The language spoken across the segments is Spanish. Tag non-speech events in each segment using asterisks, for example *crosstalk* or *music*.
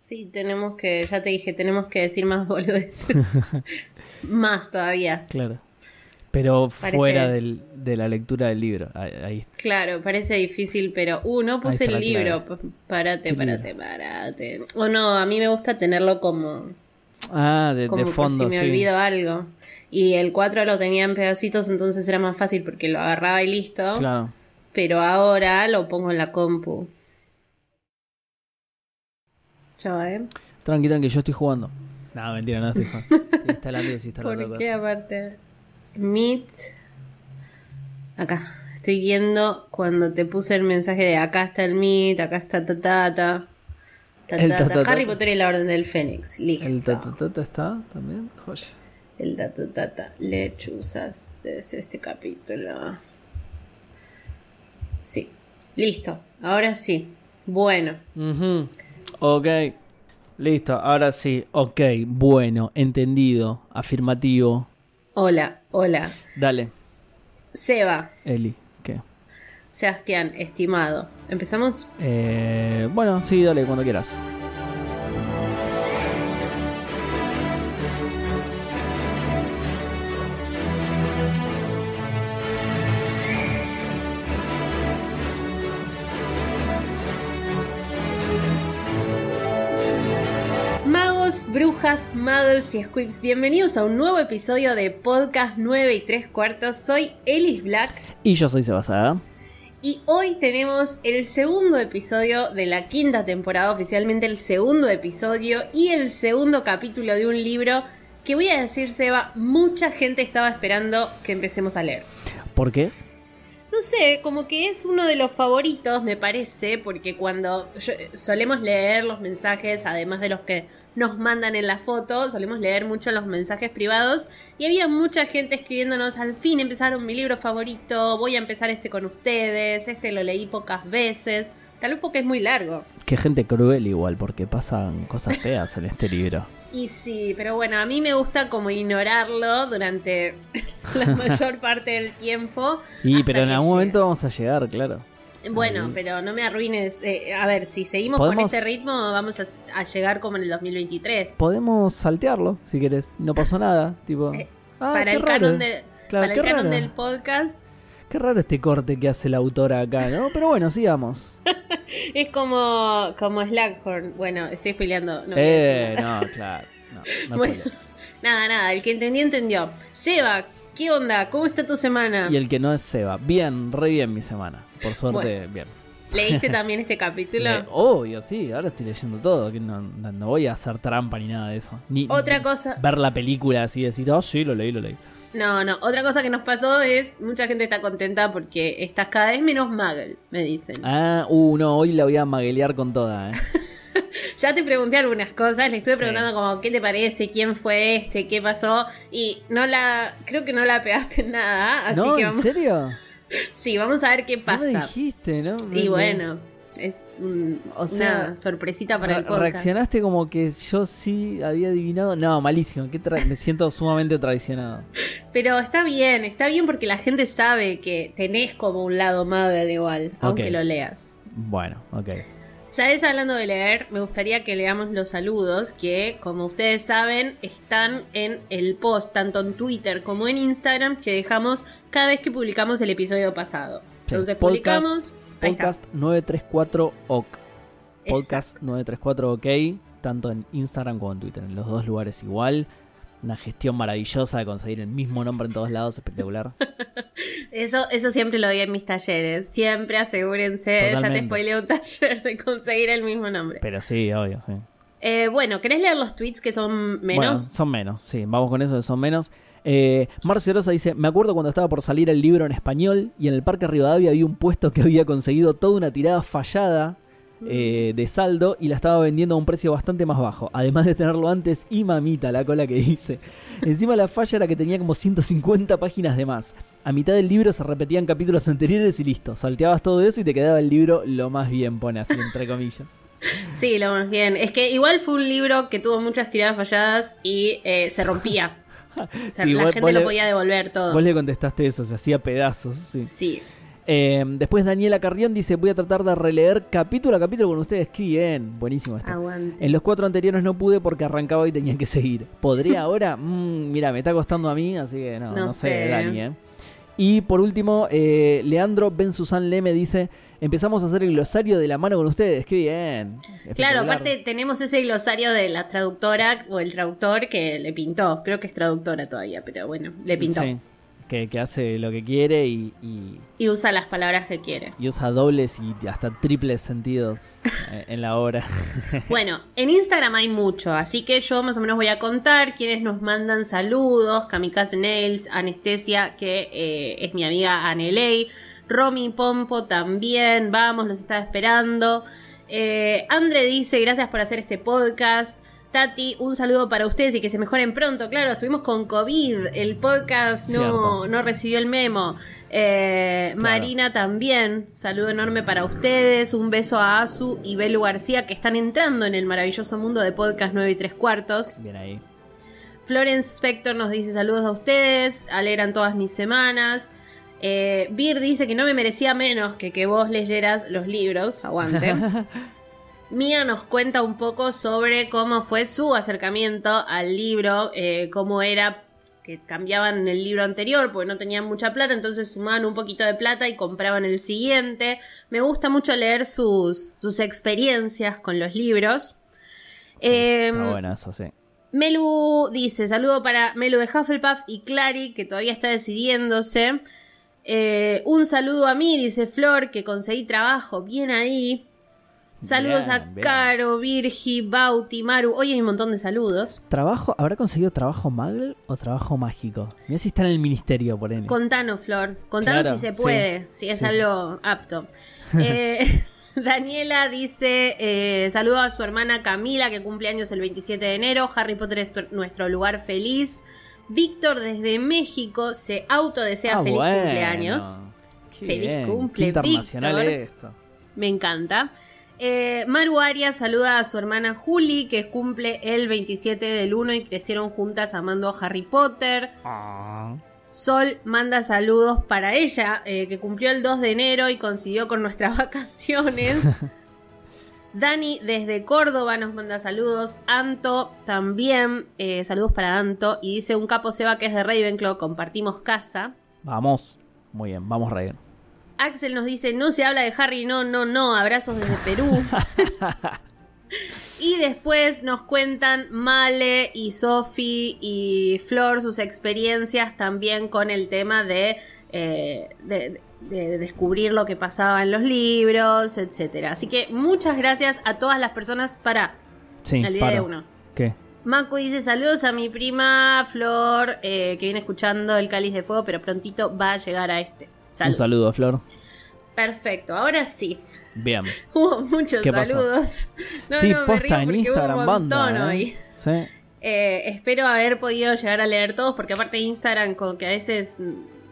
Sí, tenemos que, ya te dije, tenemos que decir más *laughs* boludeces. más todavía. Claro. Pero fuera del, de la lectura del libro. Ahí, Claro, parece difícil, pero uh, no puse el libro. Párate, párate, párate. O no, a mí me gusta tenerlo como. Ah, de, como fondo. si me olvido algo. Y el 4 lo tenía en pedacitos, entonces era más fácil porque lo agarraba y listo. Claro. Pero ahora lo pongo en la compu. Chao, eh. Tranqui, tranqui, yo estoy jugando. No, mentira, no estoy jugando. *laughs* estoy instalando y desinstalando ¿Por qué aparte? Meet. Acá. Estoy viendo cuando te puse el mensaje de acá está el Meet, acá está Tatata. Tatata. Harry Potter y la Orden del Fénix. Listo. ¿El Tatata está también? Joya. El Tatata. Lechuzas. Debe ser este capítulo. Sí. Listo. Ahora sí. Bueno. Ok. Listo. Ahora sí. Ok. Bueno. Entendido. Afirmativo. Hola. Hola. Dale. Seba. Eli. ¿Qué? Sebastián, estimado. ¿Empezamos? Eh, bueno, sí, dale, cuando quieras. Brujas, muggles y squibs, bienvenidos a un nuevo episodio de Podcast 9 y 3 cuartos. Soy Ellis Black. Y yo soy Sebasada. Y hoy tenemos el segundo episodio de la quinta temporada, oficialmente el segundo episodio y el segundo capítulo de un libro que voy a decir, Seba, mucha gente estaba esperando que empecemos a leer. ¿Por qué? No sé, como que es uno de los favoritos, me parece, porque cuando solemos leer los mensajes, además de los que nos mandan en la foto, solemos leer mucho los mensajes privados y había mucha gente escribiéndonos, al fin empezaron mi libro favorito, voy a empezar este con ustedes, este lo leí pocas veces, tal vez porque es muy largo. Qué gente cruel igual, porque pasan cosas feas en este libro. Y sí, pero bueno, a mí me gusta como ignorarlo durante *laughs* la mayor parte del tiempo. Y pero en algún momento vamos a llegar, claro. Bueno, pero no me arruines. Eh, a ver, si seguimos con este ritmo, vamos a, llegar como en el 2023. Podemos saltearlo, si quieres. No pasó nada. tipo, eh, ah, para el canon, para el canon del podcast. Qué raro este corte que hace la autora acá, ¿no? Pero bueno, sigamos. *laughs* es como, como Slackhorn. Bueno, estoy peleando. No, eh, no, claro. *laughs* nada, nada. El que entendió, entendió. Seba, ¿qué onda? ¿Cómo está tu semana? Y el que no es Seba. Bien, re bien mi semana. Por suerte, bien. ¿Leíste *laughs* también este capítulo? obvio, sí, ahora estoy leyendo todo. No, no, voy a hacer trampa ni nada de eso. Ni, Otra cosa. Ver la película así y decir, oh, sí, lo leí, lo leí. No, no. Otra cosa que nos pasó es, mucha gente está contenta porque estás cada vez menos muggle, me dicen. Ah, uh, no, hoy la voy a maguelear con toda, ¿eh? *laughs* ya te pregunté algunas cosas, le estuve preguntando como qué te parece, quién fue este, qué pasó y no la, creo que no la pegaste en nada, así no, que ¿en serio? *laughs* Sí, vamos a ver qué pasa. No dijiste, ¿no? Y bueno, es una sorpresita para el podcast. Reaccionaste como que yo sí había adivinado. No, malísimo. me siento sumamente traicionado. *laughs* Pero está bien, está bien porque la gente sabe que tenés como un lado de igual, aunque lo leas. Bueno, ok. ¿Sabes? Hablando de leer, me gustaría que leamos los saludos que, como ustedes saben, están en el post, tanto en Twitter como en Instagram, que dejamos cada vez que publicamos el episodio pasado. Entonces publicamos... Podcast 934 OK. Podcast 934 OK, tanto en Instagram como en Twitter, en los dos lugares igual una gestión maravillosa de conseguir el mismo nombre en todos lados, espectacular. *laughs* eso, eso siempre lo di en mis talleres. Siempre asegúrense, ya te spoilé un taller de conseguir el mismo nombre. Pero sí, obvio, sí. Eh, bueno, ¿querés leer los tweets que son menos? Bueno, son menos, sí, vamos con eso, son menos. Eh, Marcio Rosa dice, me acuerdo cuando estaba por salir el libro en español y en el Parque Rivadavia había un puesto que había conseguido toda una tirada fallada eh, de saldo y la estaba vendiendo a un precio bastante más bajo. Además de tenerlo antes y mamita la cola que dice. Encima la falla era que tenía como 150 páginas de más. A mitad del libro se repetían capítulos anteriores y listo. Salteabas todo eso y te quedaba el libro lo más bien, pone así entre comillas. *laughs* Sí, lo más bien. Es que igual fue un libro que tuvo muchas tiradas falladas y eh, se rompía. La gente lo podía devolver todo. Vos le contestaste eso, se hacía pedazos. Sí. Eh, después Daniela Carrión dice, voy a tratar de releer capítulo a capítulo con ustedes. Qué bien, buenísimo esto. Aguante. En los cuatro anteriores no pude porque arrancaba y tenía que seguir. ¿Podría *laughs* ahora? Mm, mira, me está costando a mí, así que no, No sé. Dani. ¿eh? Y por último, eh, Leandro Ben Susan Leme dice, empezamos a hacer el glosario de la mano con ustedes. Qué bien. Claro, aparte tenemos ese glosario de la traductora o el traductor que le pintó. Creo que es traductora todavía, pero bueno, le pintó. Sí, que, que hace lo que quiere y, y- Y usa las palabras que quiere. y usa dobles y hasta triples sentidos *laughs* eh, en la obra. *laughs* Bueno, en Instagram hay mucho, así que yo más o menos voy a contar quienes nos mandan saludos. Kamikaze Nails, Anestesia, que eh, es mi amiga Anelei. Romy Pompo también, vamos, los estaba esperando. Eh, Andre dice, gracias por hacer este podcast. Tati, un saludo para ustedes y que se mejoren pronto. Claro, estuvimos con COVID, el podcast no, no recibió el memo. Eh, Claro. Marina también, saludo enorme para ustedes. Un beso a Azu y Belu García que están entrando en el maravilloso mundo de podcast 9 y 3 cuartos. Bien ahí. Florence Spector nos dice saludos a ustedes, alegran todas mis semanas. Eh, Bir dice que no me merecía menos que que vos leyeras los libros, aguante. *laughs* Mía nos cuenta un poco sobre cómo fue su acercamiento al libro, eh, cómo era que cambiaban en el libro anterior porque no tenían mucha plata, entonces sumaban un poquito de plata y compraban el siguiente. Me gusta mucho leer sus, sus experiencias con los libros. Sí, Em, está bueno eso, sí. Melu dice, saludo para Melu de Hufflepuff y Clary, que todavía está decidiéndose. Eh, un saludo a mí, dice Flor, que conseguí trabajo, bien ahí. Saludos Bien, a bien. Caro, Virgi, Bauti, Maru. Hoy hay un montón de saludos. ¿Trabajo? ¿Habrá conseguido trabajo Magel o trabajo mágico? Mira si está en el ministerio por él. Contanos, Flor. Contanos Claro, si se sí. puede, si es Sí, sí. algo apto. *laughs* Eh, *laughs* Daniela dice, eh, saludo a su hermana Camila, que cumple años el 27 de enero. Harry Potter es nuestro lugar feliz. Víctor desde México se autodesea Ah, feliz bueno. cumpleaños. Qué Feliz bien, cumple, qué internacional Víctor. esto. Me encanta. Eh, Maru Arias saluda a su hermana Juli, que cumple el 27 del 1 y crecieron juntas amando a Harry Potter. Ah. Sol manda saludos para ella, eh, que cumplió el 2 de enero y consiguió con nuestras *laughs* vacaciones. *laughs* Dani desde Córdoba nos manda saludos. Anto también, eh, saludos para Anto. Y dice un capo Seba que es de Ravenclaw, compartimos casa. Vamos. Muy bien, vamos Rey. Axel nos dice, no se habla de Harry, no, no, no, abrazos desde Perú. *laughs* y después nos cuentan Male y Sofi y Flor sus experiencias también con el tema de, eh, de, de descubrir lo que pasaba en los libros, etcétera. Así que muchas gracias a todas las personas para Sí, el día de uno. ¿Qué? Macu dice saludos a mi prima Flor, eh, que viene escuchando el cáliz de fuego, pero prontito va a llegar a este. Un Saludos. saludo, Flor. Perfecto, ahora sí. Bien. *laughs* Hubo muchos saludos. No, sí, no, me posta río en Instagram hubo un montón banda. hoy. ¿eh? Sí. Eh, espero haber podido llegar a leer todos, porque aparte Instagram, como que a veces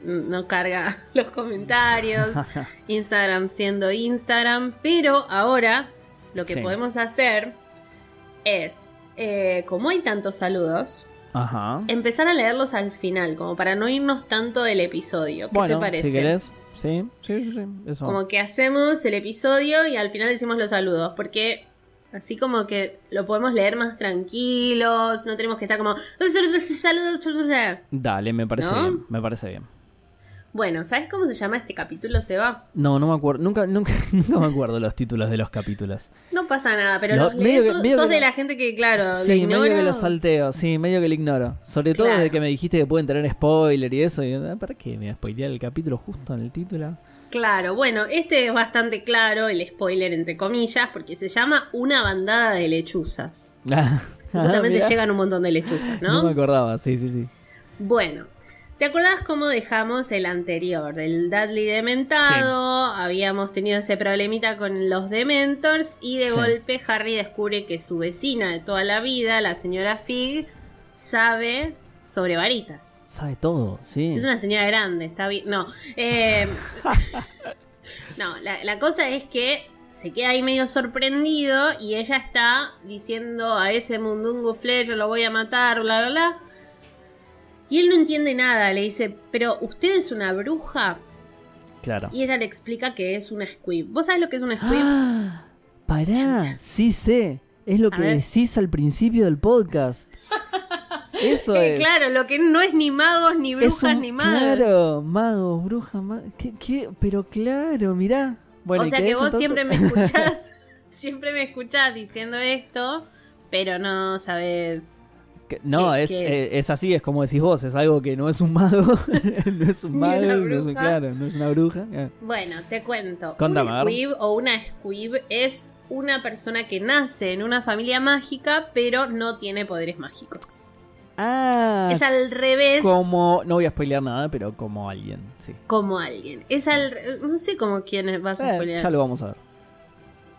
no carga *laughs* los comentarios. *laughs* Instagram siendo Instagram. Pero ahora lo que Sí. podemos hacer es, eh, como hay tantos saludos, Ajá. empezar a leerlos al final, como para no irnos tanto del episodio. ¿Qué bueno, te parece? si querés. Sí, sí, sí. sí, Eso. Como que hacemos el episodio y al final decimos los saludos, porque así como que lo podemos leer más tranquilos, no tenemos que estar como saludos, saludos. Dale, me parece ¿No? bien. Me parece bien. Bueno, ¿sabes cómo se llama este capítulo, Seba? No, no me acuerdo. Nunca, nunca, *laughs* nunca me acuerdo los títulos de los capítulos. No pasa nada, pero Lo- los medio lees, que- sos, medio sos que de la gente que, claro, lo sí, medio que lo salteo. Sí, medio que lo ignoro. Sobre todo Claro. desde que me dijiste que pueden tener spoiler y eso. Y, ah, ¿Para qué me spoilear el capítulo justo en el título? Claro, bueno, este es bastante claro, el spoiler entre comillas, porque se llama Una bandada de lechuzas. *laughs* Ah, Justamente llegan un montón de lechuzas, No me acordaba, sí, sí, sí. Bueno, ¿te acordás cómo dejamos el anterior? Del Dudley dementado, habíamos tenido ese problemita con los dementors y de Sí. golpe Harry descubre que su vecina de toda la vida, la señora Fig, sabe sobre varitas. Sabe todo, sí. Es una señora grande, está bien. No, eh, *laughs* no la, la cosa es que se queda ahí medio sorprendido y ella está diciendo a ese mundungo Fletcher lo voy a matar, bla, bla, bla. Y él no entiende nada, le dice, pero ¿usted es una bruja? Claro. Y ella le explica que es una squib. ¿Vos sabés lo que es una squib? ¡Ah! Pará, sí sé. Es lo A que ver. decís al principio del podcast. *laughs* Eso Eh, es. claro, lo que no es ni magos, ni brujas, un- ni magos. Claro, magos, brujas, ma- ¿Qué, qué? Pero claro, mirá. Bueno, o ¿y sea que vos entonces? siempre me escuchás, *laughs* siempre me escuchás diciendo esto, pero no sabes. No, ¿Qué- es, qué eh, es? es así, es como decís vos, es algo que no es un mago, *laughs* *laughs* no es un mago, no es un, claro, no es una bruja. Bueno, te cuento. Contame, un squib o una squib es una persona que nace en una familia mágica, pero no tiene poderes mágicos. Ah, es al revés. como, no voy a spoilear nada, pero como alguien, sí. como alguien. Es al. No sé como quién vas a Eh, spoilear. ya lo vamos a ver.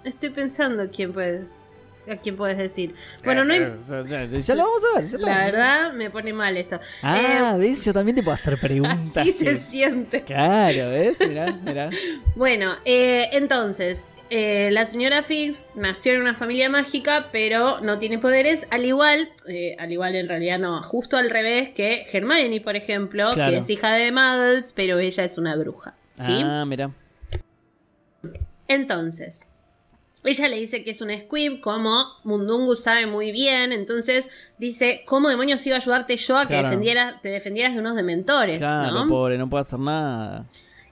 Estoy pensando quién puede. A quién puedes decir. Bueno, no. Eh, im- eh, ya lo vamos a ver. ya. La verdad, me pone mal esto. Ah, Eh, ¿ves? Yo también te puedo hacer preguntas. *laughs* así se siente. Claro, ¿ves? Mirá, mirá. Bueno, eh, entonces, eh, la señora Fix nació en una familia mágica, pero no tiene poderes, al igual, eh, al igual en realidad no, justo al revés que Hermione, por ejemplo, Claro. que es hija de Muggles, pero ella es una bruja. ¿Sí? Ah, mirá. Entonces, ella le dice que es una squib, como Mundungu sabe muy bien, entonces dice, ¿cómo demonios iba a ayudarte yo a que Claro. defendiera, te defendieras de unos dementores? Claro, ¿no? pobre, no puede hacer nada.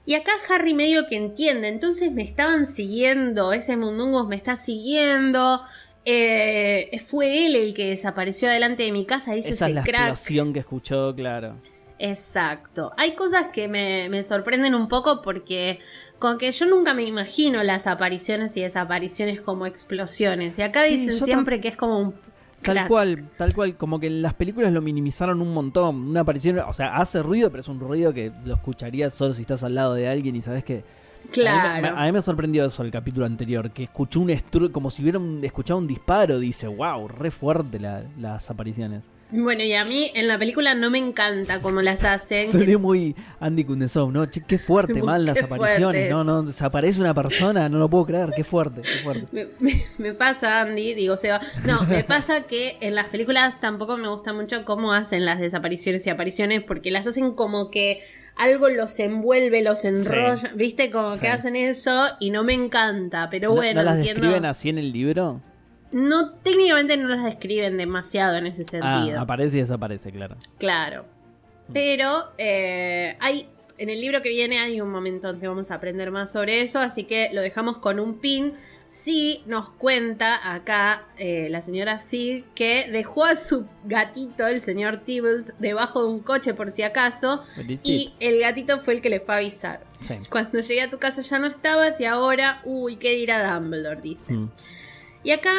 Y acá Harry medio que entiende, entonces me estaban siguiendo, ese Mundungus me está siguiendo. eh, fue él el que desapareció delante de mi casa, hizo Esa es la crack. explosión que escuchó, claro. Exacto. Hay cosas que me, me sorprenden un poco porque con que yo nunca me imagino las apariciones y desapariciones como explosiones. Y acá Sí, dicen siempre que es como un... Tal crack. cual, tal cual, como que en las películas lo minimizaron un montón. Una aparición, o sea, hace ruido, pero es un ruido que lo escucharías solo si estás al lado de alguien y sabes que. A mí, me- Claro. a mí me sorprendió eso el capítulo anterior, que escuchó un como si hubiera un- escuchado un disparo. Dice, wow, re fuerte la- las apariciones. Bueno, y a mí en la película no me encanta cómo las hacen. que Soné muy Andy Kundesov, ¿no? Che, qué fuerte, *laughs* mal las Qué apariciones. fuerte. No, no, desaparece una persona, no lo puedo creer, qué fuerte, qué fuerte. Me, me- me pasa, Andy, digo, Seba. No, me pasa que en las películas tampoco me gusta mucho cómo hacen las desapariciones y apariciones, porque las hacen como que algo los envuelve, los enrolla, ¿viste? Como Sí. que hacen eso y no me encanta, pero ¿No- bueno, ¿No, las entiendo. describen así en el libro? No, técnicamente no las describen demasiado en ese sentido. Ah, aparece y desaparece, claro. Claro. Pero eh, hay. En el libro que viene hay un momento en que vamos a aprender más sobre eso, así que lo dejamos con un pin. Sí nos cuenta acá eh, la señora Fig que dejó a su gatito, el señor Tibbles, debajo de un coche por si acaso, y el gatito fue el que le fue a avisar. Sí. Cuando llegué a tu casa ya no estabas y ahora, uy, ¿qué dirá Dumbledore? Dice. Mm. Y acá,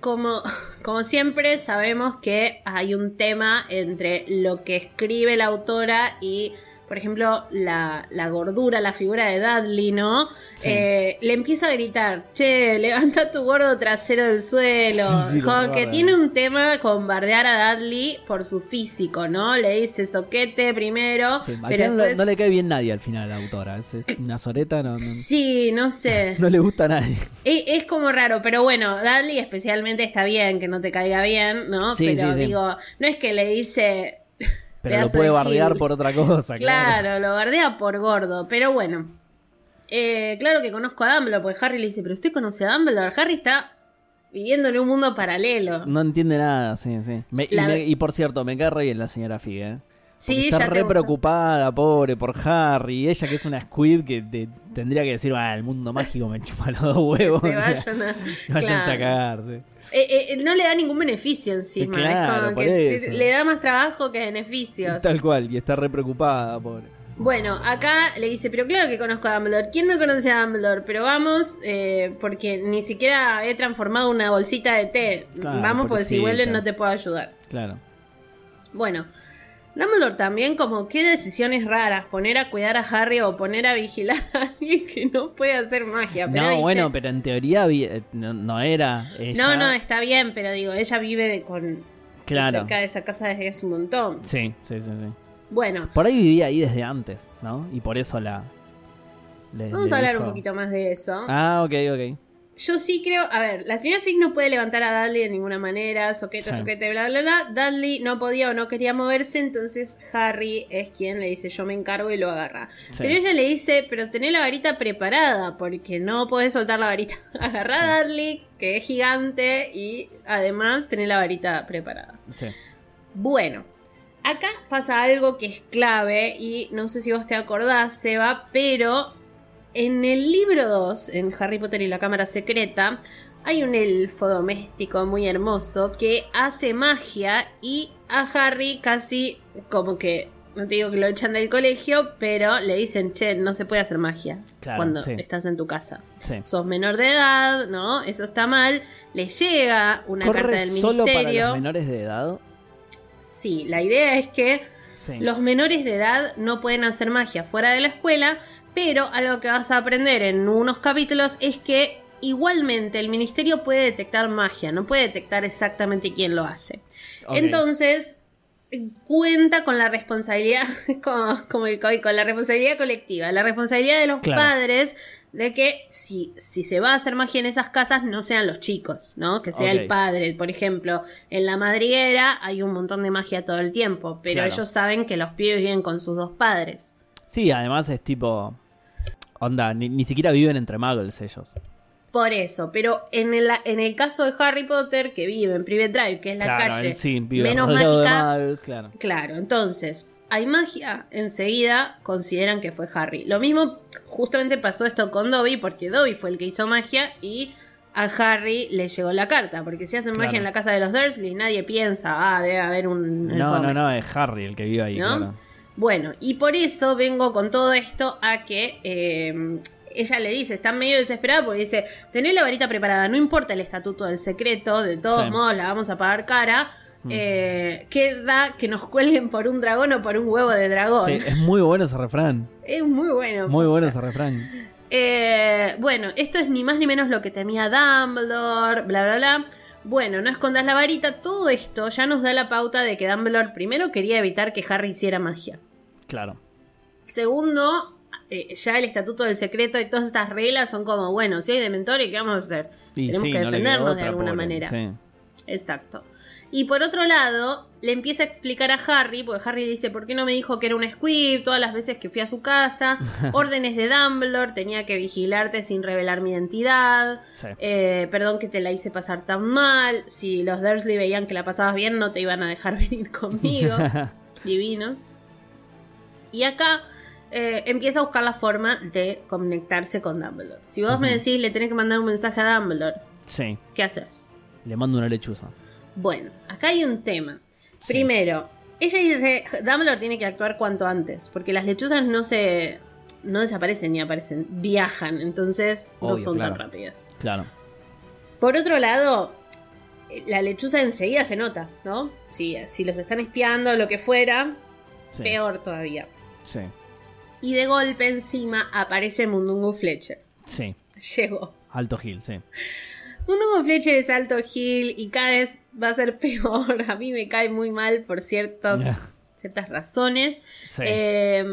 como, *laughs* como siempre, sabemos que hay un tema entre lo que escribe la autora y, por ejemplo, la, la gordura, la figura de Dudley, ¿no? Sí. Eh, le empieza a gritar, che, levanta tu gordo trasero del suelo. Sí, sí, lo como que tiene un tema con bardear a Dudley por su físico, ¿no? Le dice soquete primero, pero no- después... no le cae bien nadie al final a la autora. Es, es una soreta, no, no, Sí, no sé. *laughs* no le gusta a nadie. Es, es como raro, pero bueno, Dudley especialmente está bien que no te caiga bien, ¿no? Pero digo, no es que le dice. Pero lo puede de bardear por otra cosa, claro. Claro, lo bardea por gordo, pero bueno. Eh, claro que conozco a Dumbledore, porque Harry le dice, pero usted conoce a Dumbledore. Harry está viviendo en un mundo paralelo. No entiende nada, sí, sí. Me- y, La- me- y por cierto, me cae re bien la señora Fig, ¿eh? Sí, está ya re preocupada, pobre, por Harry. Ella que es una squib que te- tendría que decir, ah, el mundo mágico me chupa los dos *laughs* huevos. Se *laughs* vayan a. Claro. cagar, sí. Eh, eh, no le da ningún beneficio encima. Claro, es como que eso. le da más trabajo que beneficios. Tal cual, y está re preocupada, pobre. Bueno, acá le dice, pero claro que conozco a Dumbledore. ¿Quién no conoce a Dumbledore? Pero vamos, eh, porque ni siquiera he transformado una bolsita de té. Claro, vamos, porque si vuelven no te puedo ayudar. Claro. Bueno, Dumbledore también como qué decisiones raras, poner a cuidar a Harry o poner a vigilar a alguien que no puede hacer magia. Pero, no, ¿viste? bueno, pero en teoría eh, no, no era ella. No, no, está bien, pero digo, ella vive con Claro. cerca de esa casa desde hace un montón. Sí, sí, sí, sí. Bueno, Por ahí vivía ahí desde antes, ¿no? Y por eso la... vamos a hablar dijo- un poquito más de eso. Ah, ok, ok. Yo sí creo, a ver, la señora Fig no puede levantar a Dudley de ninguna manera, soquete, Sí. soquete, bla, bla, bla. Dudley no podía o no quería moverse, entonces Harry es quien le dice yo me encargo y lo agarra. Sí. Pero ella le dice, pero tené la varita preparada, porque no podés soltar la varita. *laughs* Agarrá a Dudley, que es gigante, y además tené la varita preparada. Sí. Bueno, acá pasa algo que es clave y no sé si vos te acordás, Seba, pero en el libro 2, en Harry Potter y la Cámara Secreta, hay un elfo doméstico muy hermoso que hace magia y a Harry casi como que, no te digo que lo echan del colegio, pero le dicen, che, no se puede hacer magia Claro, cuando sí. estás en tu casa. Sí. Sos menor de edad, ¿no? Eso está mal. Le llega una carta ¿Corre del solo para ministerio. los menores de edad? Sí, la idea es que Sí. los menores de edad no pueden hacer magia fuera de la escuela, pero algo que vas a aprender en unos capítulos es que igualmente el ministerio puede detectar magia, no puede detectar exactamente quién lo hace. Entonces, cuenta con la responsabilidad, *laughs* como, como el COVID, con la responsabilidad colectiva, la responsabilidad de los Claro. padres de que si, si se va a hacer magia en esas casas no sean los chicos, ¿no? Que sea el padre. Por ejemplo, en la madriguera hay un montón de magia todo el tiempo, pero Claro. ellos saben que los pibes viven con sus dos padres. Sí, además es tipo. Onda, ni, ni siquiera viven entre muggles ellos. Por eso, pero en el, en el caso de Harry Potter, que vive en Private Drive, que es la claro, calle sí, menos mágica, muggles, claro. Claro, entonces, hay magia, enseguida consideran que fue Harry. Lo mismo justamente pasó esto con Dobby, porque Dobby fue el que hizo magia y a Harry le llegó la carta. Porque si hacen Claro. magia en la casa de los Dursley, nadie piensa, ah, debe haber un. No, no, informe". no, es Harry el que vive ahí, ¿No? claro. Bueno, y por eso vengo con todo esto a que eh, ella le dice, está medio desesperada porque dice, tené la varita preparada, no importa el estatuto del secreto, de todos Sí. modos la vamos a pagar cara. Mm. Eh, queda que nos cuelguen por un dragón o por un huevo de dragón. Sí, es muy bueno ese refrán. *laughs* Es muy bueno. Muy bueno ese refrán. Eh, bueno, esto es ni más ni menos lo que temía Dumbledore, bla, bla, bla. Bueno, no escondas la varita. Todo esto ya nos da la pauta de que Dumbledore primero quería evitar que Harry hiciera magia. Claro. Segundo, eh, ya el estatuto del secreto y todas estas reglas son como, bueno, si hay dementores, ¿qué vamos a hacer? Y Tenemos sí, que no defendernos de alguna pobre, manera. sí. Exacto. Y por otro lado, le empieza a explicar a Harry, porque Harry dice, ¿por qué no me dijo que era un squib todas las veces que fui a su casa? *laughs* Órdenes de Dumbledore, tenía que vigilarte sin revelar mi identidad. Sí. Eh, perdón que te la hice pasar tan mal. Si los Dursley veían que la pasabas bien, no te iban a dejar *laughs* venir conmigo. *laughs* Divinos. Y acá eh, empieza a buscar la forma de conectarse con Dumbledore. Si vos me decís, le tenés que mandar un mensaje a Dumbledore, Sí, ¿qué haces? le mando una lechuza. Bueno, acá hay un tema. Sí. Primero, ella dice, Dumbledore tiene que actuar cuanto antes, porque las lechuzas no se... No desaparecen ni aparecen, viajan, entonces no son claro. tan rápidas. Claro. Por otro lado, la lechuza enseguida se nota, ¿no? Si, si los están espiando o lo que fuera, Sí. peor todavía. Sí. Y de golpe encima aparece Mundungu Fletcher. Sí. Llegó. Alto Hill, sí. Mundungu Fletcher es alto Hill y cada vez va a ser *laughs* peor. A mí me cae muy mal por ciertos, ciertas razones. Sí. Eh,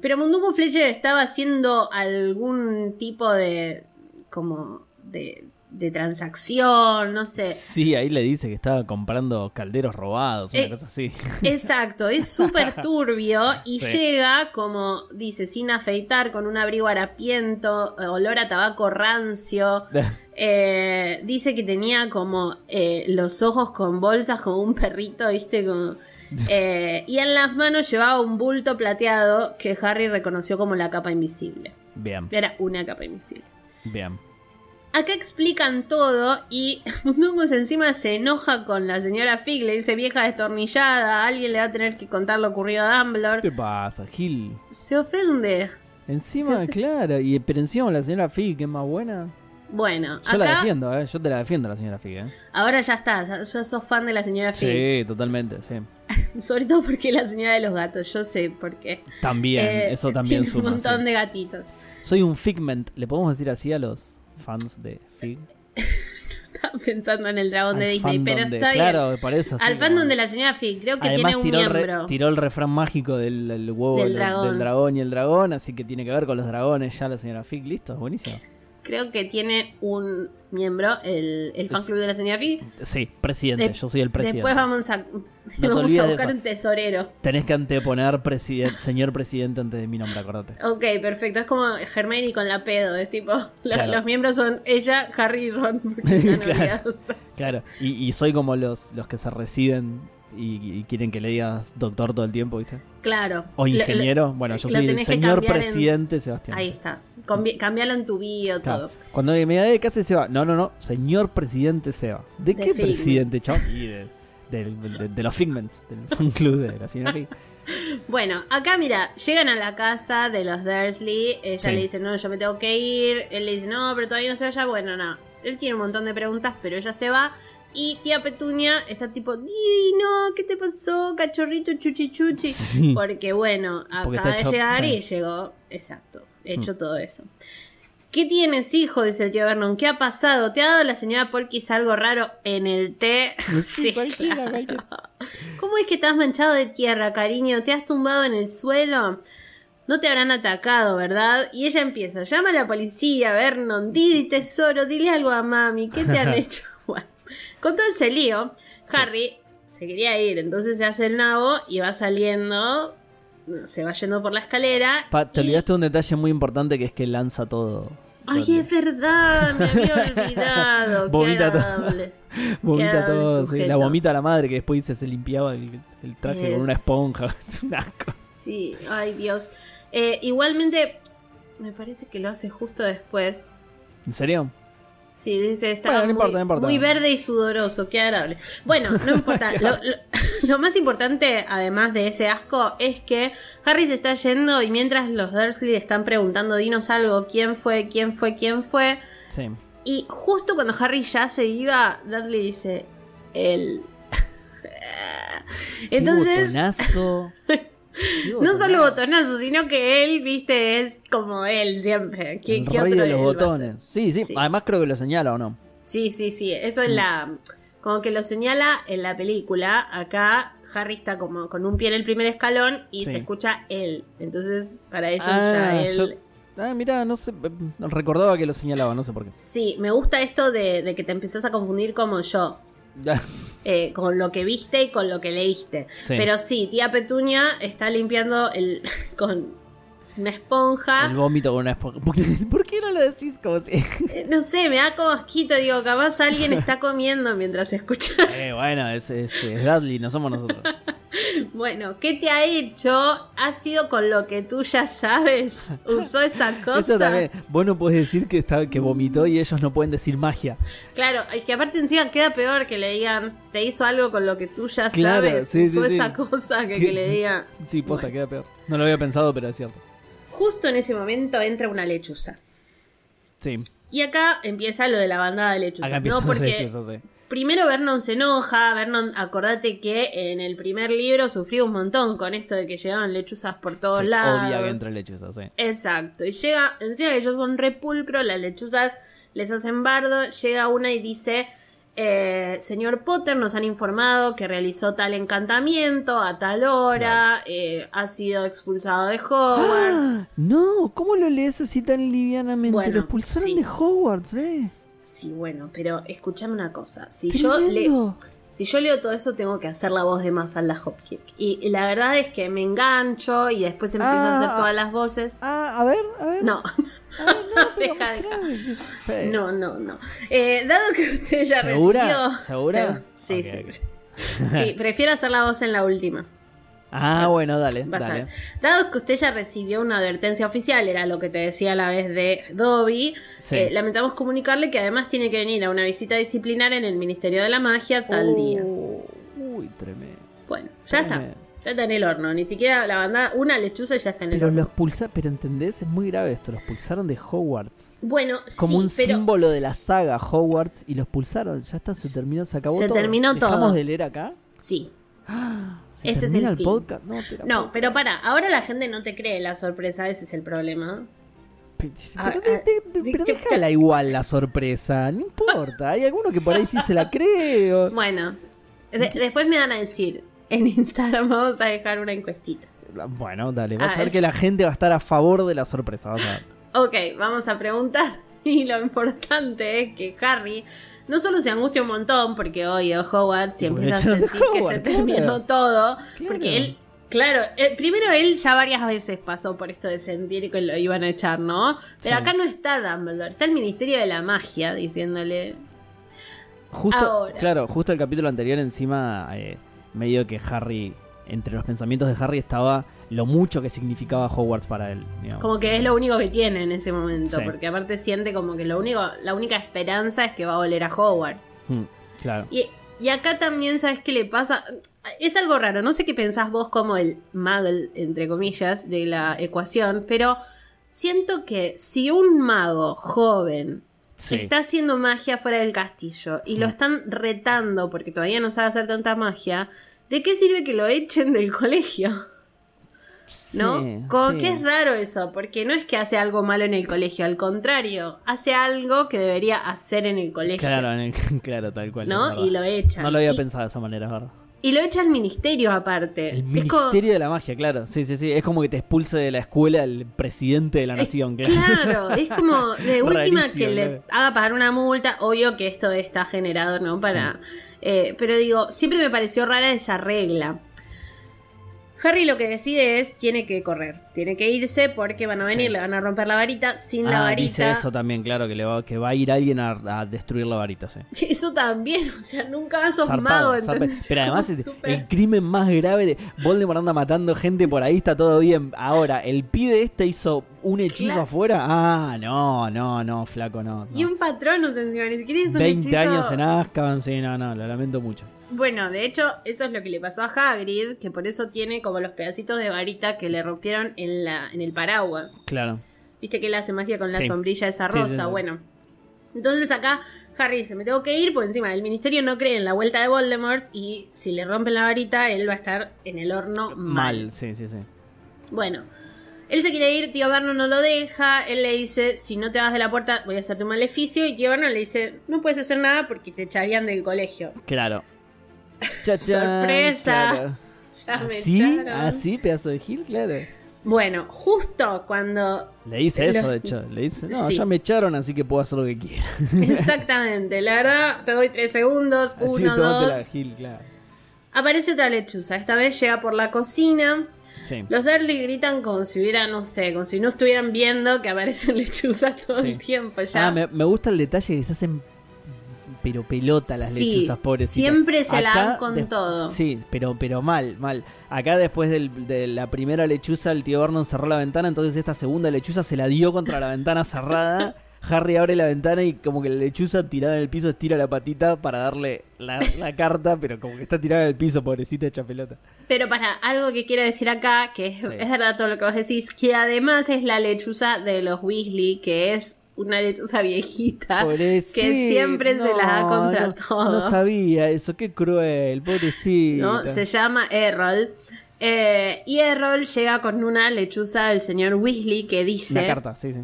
pero Mundungu Fletcher estaba haciendo algún tipo de. como. de, de transacción, no sé. Sí, ahí le dice que estaba comprando calderos robados, una Eh, cosa así. *laughs* Exacto, es súper turbio y Sí. llega, como dice, sin afeitar, con un abrigo harapiento, olor a tabaco rancio. *laughs* Eh, dice que tenía como eh, los ojos con bolsas, como un perrito, ¿viste? Como, y en las manos llevaba un bulto plateado que Harry reconoció como la capa invisible. Bien, Era una capa invisible. bien. Acá explican todo y *laughs* Mundungus encima se enoja con la señora Fig, le dice vieja destornillada, alguien le va a tener que contar lo ocurrido a ¿Qué Dumbledore. te pasa, Gil? Se ofende. Encima, claro, y pero encima la señora Fig, que es más buena. Bueno, Yo la defiendo, ¿eh? Yo te la defiendo, la señora Fig, ¿eh? ahora ya está, ya, ya sos fan de la señora Fig. Sí, totalmente, sí. *laughs* Sobre todo porque es la señora de los gatos, yo sé por qué. También, Eh, eso también tiene suma. un montón sí. de gatitos. Soy un Figment, ¿le podemos decir así a los fans de Fig? Estaba pensando en el dragón de Disney, pero de- está Claro, bien. por eso. sí, Al como- fandom de la señora Fig, creo que Además tiene un tiró el, re- miembro. tiró el refrán mágico del, del huevo Del del, dragón. del dragón y el dragón, así que tiene que ver con los dragones ya la señora Fig, listo, buenísimo. Creo que tiene un miembro, el, el fan club de la señora. Sí, presidente, De- yo soy el presidente. Después vamos a, *laughs* vamos a buscar un tesorero. Tenés que anteponer president- señor presidente antes de mi nombre, acordate. Ok, perfecto. Es como Hermione con la pedo. Es tipo, Claro. los miembros son ella, Harry y Ron. *laughs* Claro. Claro, y, y soy como los, los que se reciben y, y quieren que le digas doctor todo el tiempo, ¿viste? Claro. O Lo- lo- ingeniero. bueno, yo soy el señor en- presidente Sebastián. Ahí está. Cambialo en tu bio, Claro. todo. Cuando me diga, "Eh, ¿qué hace Seba? No, no, no, señor presidente Seba. ¿De, De qué Figment. presidente, chavo? Y de, de- de los Figments, del *laughs* fan club de la señora Fig. Bueno, acá mira, llegan a la casa de los Dursley. Ella Sí. le dice, no, yo me tengo que ir. Él le dice, no, pero todavía no se vaya. Bueno, no. Él tiene un montón de preguntas, pero ella se va. Y tía Petunia está tipo, "Di, no, ¿qué te pasó, cachorrito chuchi chuchi? Sí. Porque bueno, Porque acaba de llegar y sí. Llegó, exacto, hecho todo eso. ¿Qué tienes, hijo? Dice el tío Vernon. ¿Qué ha pasado? ¿Te ha dado la señora Polkis algo raro en el té? *laughs* Sí, cualquiera, claro. cualquiera. ¿Cómo es que estás manchado de tierra, cariño? ¿Te has tumbado en el suelo? No te habrán atacado, ¿verdad? Y ella empieza, llama a la policía, Vernon, Didi, tesoro, dile algo a mami, ¿qué te han *laughs* hecho? Bueno, con todo ese lío, Harry se quería ir, entonces se hace el nabo y va saliendo, se va yendo por la escalera. Pa, te y- olvidaste un detalle muy importante que es que lanza todo. Ay, es verdad, me había *laughs* olvidado. Vomita todo. *laughs* Vomita todo, sí. La vomita a la madre que después dice se limpiaba el, el traje con una Es- esponja. *laughs* Es un asco. Sí, ay Dios. Eh, igualmente, me parece que lo hace justo después. ¿En serio? Sí, dice, está Bueno, no muy, importa, no importa. muy verde y sudoroso, qué agradable. Bueno, no *laughs* importa. lo, lo- *laughs* lo más importante, además de ese asco, es que Harry se está yendo y mientras los Dursley están preguntando, dinos algo, quién fue, quién fue, quién fue. Sí. Y justo cuando Harry ya se iba, Dudley dice, él. *laughs* Qué Entonces, botonazo. No solo botonazo. sino que él, viste, es como él siempre. ¿Qué, El qué rey otro de los botones. Sí, sí, Sí. Además creo que lo señala o no. Sí, sí, sí. Eso es Mm. la. Como que lo señala en la película. Acá Harry está como con un pie en el primer escalón y Sí. se escucha él. Entonces, para ellos Ah, ya él. yo- Ah, mira, no sé. Recordaba que lo señalaba, no sé por qué. Sí, me gusta esto de, de que te empezás a confundir como yo. Eh, con lo que viste y con lo que leíste. Sí. Pero sí, tía Petunia está limpiando el *laughs* con una esponja. El vómito con una esponja. *laughs* ¿Por qué, no lo decís como si.? Eh, No sé, me da como asquito, digo, capaz alguien está comiendo mientras escucha. *laughs* eh, bueno, es, es, es Dudley, no somos nosotros. *laughs* Bueno, ¿qué te ha hecho? ¿Ha sido con lo que tú ya sabes? ¿Usó esa cosa? Eso también. Vos no podés decir que, está, que vomitó y ellos no pueden decir magia. Claro, es que aparte encima queda peor que le digan, te hizo algo con lo que tú ya Claro, sabes. sí, Usó sí, sí. esa cosa que, le digan. Sí, posta, Bueno. queda peor. No lo había pensado, pero es cierto. Justo en ese momento entra una lechuza. Sí. Y acá empieza lo de la bandada de lechuzas, ¿no? Porque eso sí. primero Vernon se enoja, Vernon, acordate que en el primer libro sufrió un montón con esto de que llegaban lechuzas por todos Sí, lados. Odia que entre lechuzas, sí. Exacto, y llega, encima que ellos son repulcros, las lechuzas les hacen bardo, llega una y dice, eh, señor Potter, nos han informado que realizó tal encantamiento a tal hora, eh, ha sido expulsado de Hogwarts. Ah, no, ¿cómo lo lees así tan livianamente? Bueno, lo expulsaron sí. de Hogwarts, ¿ves? Sí, bueno, pero escúchame una cosa, si yo leo... Si yo leo todo eso, tengo que hacer la voz de Mafalda Hopkins. Y, y la verdad es que me engancho y después empiezo a hacer Ah. todas las voces. Ah, a ver, a ver. No, no, *laughs* pero Deja. No, no, no. Eh, dado que usted ya ¿Segura? recibió. ¿Segura? Sí, Ok, sí, sí. Sí, prefiero hacer la voz en la última. Ah, bueno, dale, dale. Dado que usted ya recibió una advertencia oficial, era lo que te decía a la vez de Dobby, Sí. eh, lamentamos comunicarle que además tiene que venir a una visita disciplinaria en el Ministerio de la Magia tal día. Uh, Uy, tremendo. Bueno, ya está. Ya está en el horno. Ni siquiera la banda, una lechuza ya está en el Pero horno. los pulsa, pero entendés, es muy grave esto, los pulsaron de Hogwarts. Bueno, Como sí, un pero símbolo de la saga Hogwarts y los pulsaron, ya está, se terminó, se acabó Se todo. terminó ¿Dejamos todo. de leer acá? sí. *gasps* ¿Se Este es el el, podcast? No, pero, No, pero para, ahora la gente no te cree la sorpresa, ese es el problema. Pero, Ah, ah, de- de- pero déjala igual la sorpresa, no importa. Hay alguno que por ahí sí se la cree. o- *laughs* Bueno, de- después me van a decir, en Instagram vamos a dejar una encuestita. Bueno, dale, vas Ah, a ver es- que la gente va a estar a favor de la sorpresa. Vas a ver. Ok, vamos a preguntar. *laughs* Y lo importante es que Harry no solo se angustia un montón porque hoy Hogwarts y Porque empieza a sentir que se terminó claro. todo, Claro. porque él, claro, eh, primero él ya varias veces pasó por esto de sentir que lo iban a echar, ¿no? Pero Sí. acá no está Dumbledore, está el Ministerio de la Magia diciéndole, Justo, Ahora. claro, justo el capítulo anterior encima, eh, medio que Harry, entre los pensamientos de Harry estaba lo mucho que significaba Hogwarts para él. digamos. como que es lo único que tiene en ese momento, Sí. porque aparte siente como que lo único, la única esperanza es que va a volver a Hogwarts. Mm, claro. Y, y acá también, ¿sabes qué le pasa? Es algo raro, no sé qué pensás vos como el muggle, entre comillas, de la ecuación, pero siento que si un mago joven Sí. está haciendo magia fuera del castillo y lo Mm. están retando porque todavía no sabe hacer tanta magia, ¿de qué sirve que lo echen del colegio? ¿No? Como sí. que es raro eso, porque no es que hace algo malo en el colegio, al contrario, hace algo que debería hacer en el colegio. Claro, en el- *laughs* claro, tal cual. ¿No? Y lo echan. No lo había Y- pensado de esa manera, es verdad. Y lo echa al ministerio aparte. El Es Ministerio como- de la Magia, claro. Sí, sí, sí. Es como que te expulse de la escuela el presidente de la nación. Eh, Claro, es como de *laughs* última Rarísimo, que le claro. haga pagar una multa. Obvio que esto está generado, ¿no? Para. eh, pero digo, siempre me pareció rara esa regla. Harry lo que decide es, tiene que correr, tiene que irse porque van a venir, Sí. le van a romper la varita, sin la Ah, dice varita. eso también, claro, que, le va, que va a ir alguien a, a destruir la varita, sí. *laughs* Eso también, o sea, nunca mago, zarpado. ¿entendés? Pero además es el crimen más grave de Voldemort anda matando gente por ahí, está todo bien. Ahora, el pibe este hizo un hechizo Claro. afuera. Ah, no, no, no, flaco, no. no. Y un patrón, o sea, encima, ni siquiera un 20 hechizo- años en Azkaban, sí, no, no, lo lamento mucho. Bueno, de hecho, eso es lo que le pasó a Hagrid, que por eso tiene como los pedacitos de varita que le rompieron en, la, en el paraguas. Claro. Viste que él hace magia con la Sí. sombrilla esa rosa. sí, sí. Bueno. Entonces acá Harry dice, me tengo que ir, porque encima el ministerio no cree en la vuelta de Voldemort y si le rompen la varita, él va a estar en el horno mal. Mal, sí, sí, sí. Bueno, él se quiere ir, tío Vernon no lo deja, él le dice, si no te vas de la puerta voy a hacerte un maleficio, y tío Vernon le dice, no puedes hacer nada porque te echarían del colegio. Claro. Sorpresa. claro. ¿Así? ¿Así, pedazo de Gil? Claro. Bueno, justo cuando Le dice eso, Los- de hecho. Le dice, no, Sí. ya me echaron, así que puedo hacer lo que quiera. *laughs* Exactamente, la verdad, te doy tres segundos, Así uno, dos. Gil, claro. Aparece otra lechuza, esta vez llega por la cocina. Sí. Los Durley gritan como si hubiera, no sé, como si no estuvieran viendo que aparecen *laughs* lechuzas todo Sí. el tiempo ya. Ah, me, me gusta el detalle que se hacen pero pelota las Sí, lechuzas pobrecitas. siempre se la dan con todo. Sí, pero, pero mal, mal. Acá después del- de la primera lechuza, el tío Vernon cerró la ventana, entonces esta segunda lechuza se la dio contra la ventana cerrada. *laughs* Harry abre la ventana y como que la lechuza tirada en el piso estira la patita para darle la, la carta, pero como que está tirada en el piso, pobrecita hecha pelota. Pero para algo que quiero decir acá, que es, Sí. es verdad todo lo que vos decís, que además es la lechuza de los Weasley, que es una lechuza viejita, que siempre se la da contra no, todo. No sabía eso, qué cruel, pobrecita. ¿no? Se llama Errol. Eh, y Errol llega con una lechuza del señor Weasley que dice. La carta, sí, sí.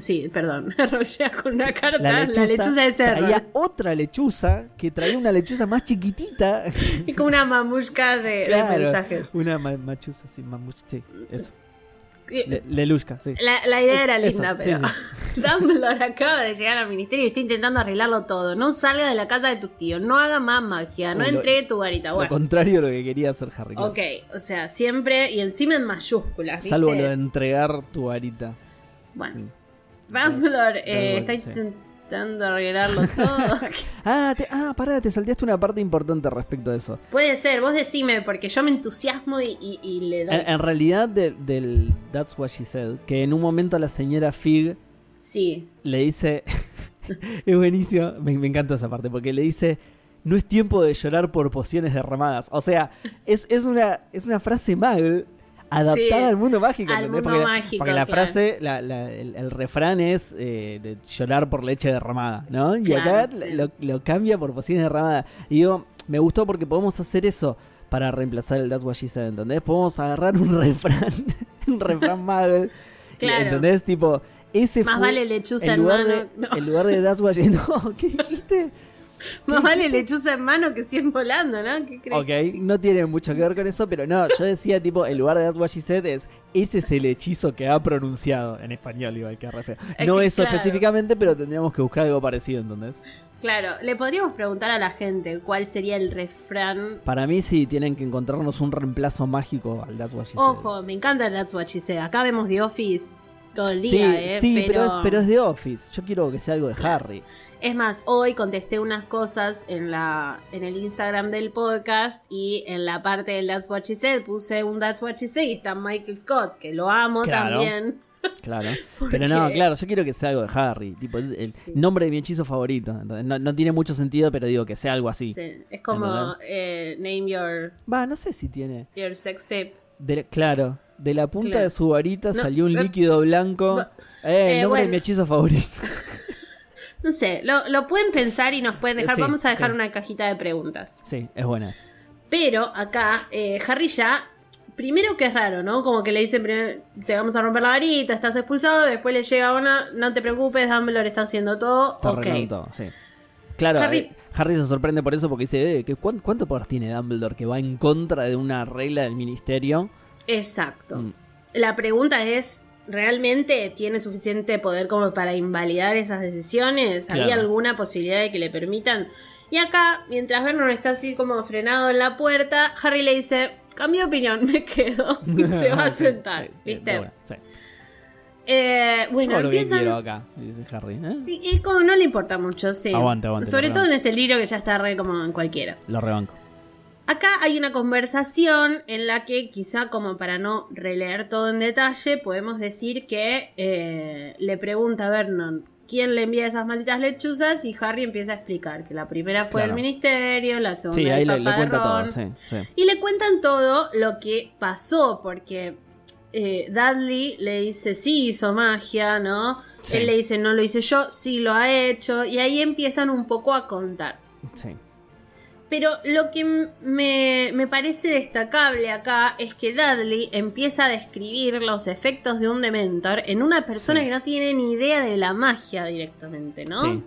Sí, perdón. *laughs* Errol llega con una carta. La La lechuza, lechuza, es Errol. traía otra lechuza que traía una lechuza más chiquitita. *laughs* Es como una mamushka de, mensajes. Una ma- machuza, sí, mamuch- sí, eso. Le- Lelushka, sí. La, la idea era Eso, linda, sí, pero *laughs* Dumbledore acaba de llegar al ministerio y está intentando arreglarlo todo. No salga de la casa de tus tíos, no haga más magia, no lo- entregue tu varita. Lo Bueno, contrario de lo que quería hacer Harry. ok, o sea, siempre y encima en mayúsculas, ¿viste? Salvo lo de entregar tu varita. Bueno, Dumbledore eh, está sí. Intentando arreglarlo todo. *laughs* Ah, te, ah, pará, te salteaste una parte importante respecto a eso. Puede ser, vos decime, porque yo me entusiasmo y, y- y le doy. En, en realidad, de- del That's What She Said, que en un momento la señora Fig Sí, le dice. *laughs* es buenísimo, me, me encanta esa parte, porque le dice. No es tiempo de llorar por pociones derramadas. O sea, es, es, una, es una frase mal adaptada Sí, al mundo mágico. al mundo porque, mágico, porque la claro. frase, la- la- el, el refrán es eh, de llorar por leche derramada, ¿no? Y Claro, acá sí. lo, lo cambia por pociones derramadas. Y digo, me gustó porque podemos hacer eso para reemplazar el That's What She Said, ¿entendés? Podemos agarrar un *laughs* refrán, un refrán mal. *laughs* Claro. ¿Entendés? Tipo, ese Más fue vale lechuza en lugar mano. De, No. El lugar de That's What She *laughs* No, ¿qué dijiste? Más vale lechuza en mano que 100 volando, ¿no? ¿Qué crees? Ok, no tiene mucho que ver con eso, pero no, yo decía tipo, el lugar de That's What She Said es, ese es el hechizo que ha pronunciado en español, igual que re feo. Es No que, eso claro. específicamente, pero tendríamos que buscar algo parecido, ¿entendés? Claro, le podríamos preguntar a la gente cuál sería el refrán. Para mí sí tienen que encontrarnos un reemplazo mágico al That's What She Said. Ojo, me encanta That's What She Said. Acá vemos The Office todo el Sí, día, ¿eh? sí pero... es, pero es de Office. Yo quiero que sea algo de Harry. Es más, hoy contesté unas cosas en la en el Instagram del podcast y en la parte del That's What She Said puse un That's What She Said y está Michael Scott, que lo amo Claro. también. Claro. *laughs* ¿Por Pero no, claro, yo quiero que sea algo de Harry. Tipo, el Sí. nombre de mi hechizo favorito. ¿entendés? No, no tiene mucho sentido, pero digo que sea algo así. Sí, Es como eh, Name Your, Va, no sé si tiene. your Sex Tape. De- claro, de la punta Claro. de su varita No, salió un eh, líquido blanco. Eh, el eh, nombre de mi hechizo favorito. *laughs* No sé, lo, lo pueden pensar y nos pueden dejar. Sí, Vamos a dejar sí. una cajita de preguntas. Sí, es buena. Pero acá, eh, Harry ya. Primero que es raro, ¿no? Como que le dicen, primero, te vamos a romper la varita, estás expulsado, después le llega una, no te preocupes, Dumbledore está haciendo todo, Está ok. todo, sí. Claro, Harry- eh, Harry... se sorprende por eso porque dice, eh, ¿qué- cuán- ¿cuánto poder tiene Dumbledore que va en contra de una regla del ministerio? Exacto. Mm. La pregunta es, ¿realmente tiene suficiente poder como para invalidar esas decisiones? ¿Había Claro. alguna posibilidad de que le permitan? Y acá, mientras Vernon está así como frenado en la puerta, Harry le dice, cambio de opinión, me quedo. *laughs* Y se va a sentar, ¿viste? de buena, sí. Eh, bueno, empiezan... acá, dice Harry. ¿eh? Y, y como no le importa mucho, sí. Aguante, aguante, Sobre todo en este libro que ya está re como en cualquiera. Lo rebanco. Acá hay una conversación en la que quizá como para no releer todo en detalle, podemos decir que eh, le pregunta a Vernon quién le envía esas malditas lechuzas y Harry empieza a explicar que la primera fue Claro. el ministerio, la segunda Sí, el ahí le, papá le de cuenta todo, Ron. sí, sí. Y le cuentan todo lo que pasó, porque eh, Dudley le dice, sí hizo magia, ¿no? Sí. Él le dice, no lo hice yo, sí lo ha hecho, y ahí empiezan un poco a contar. sí. Pero lo que me, me parece destacable acá es que Dudley empieza a describir los efectos de un Dementor en una persona Sí. que no tiene ni idea de la magia directamente, ¿no? Sí.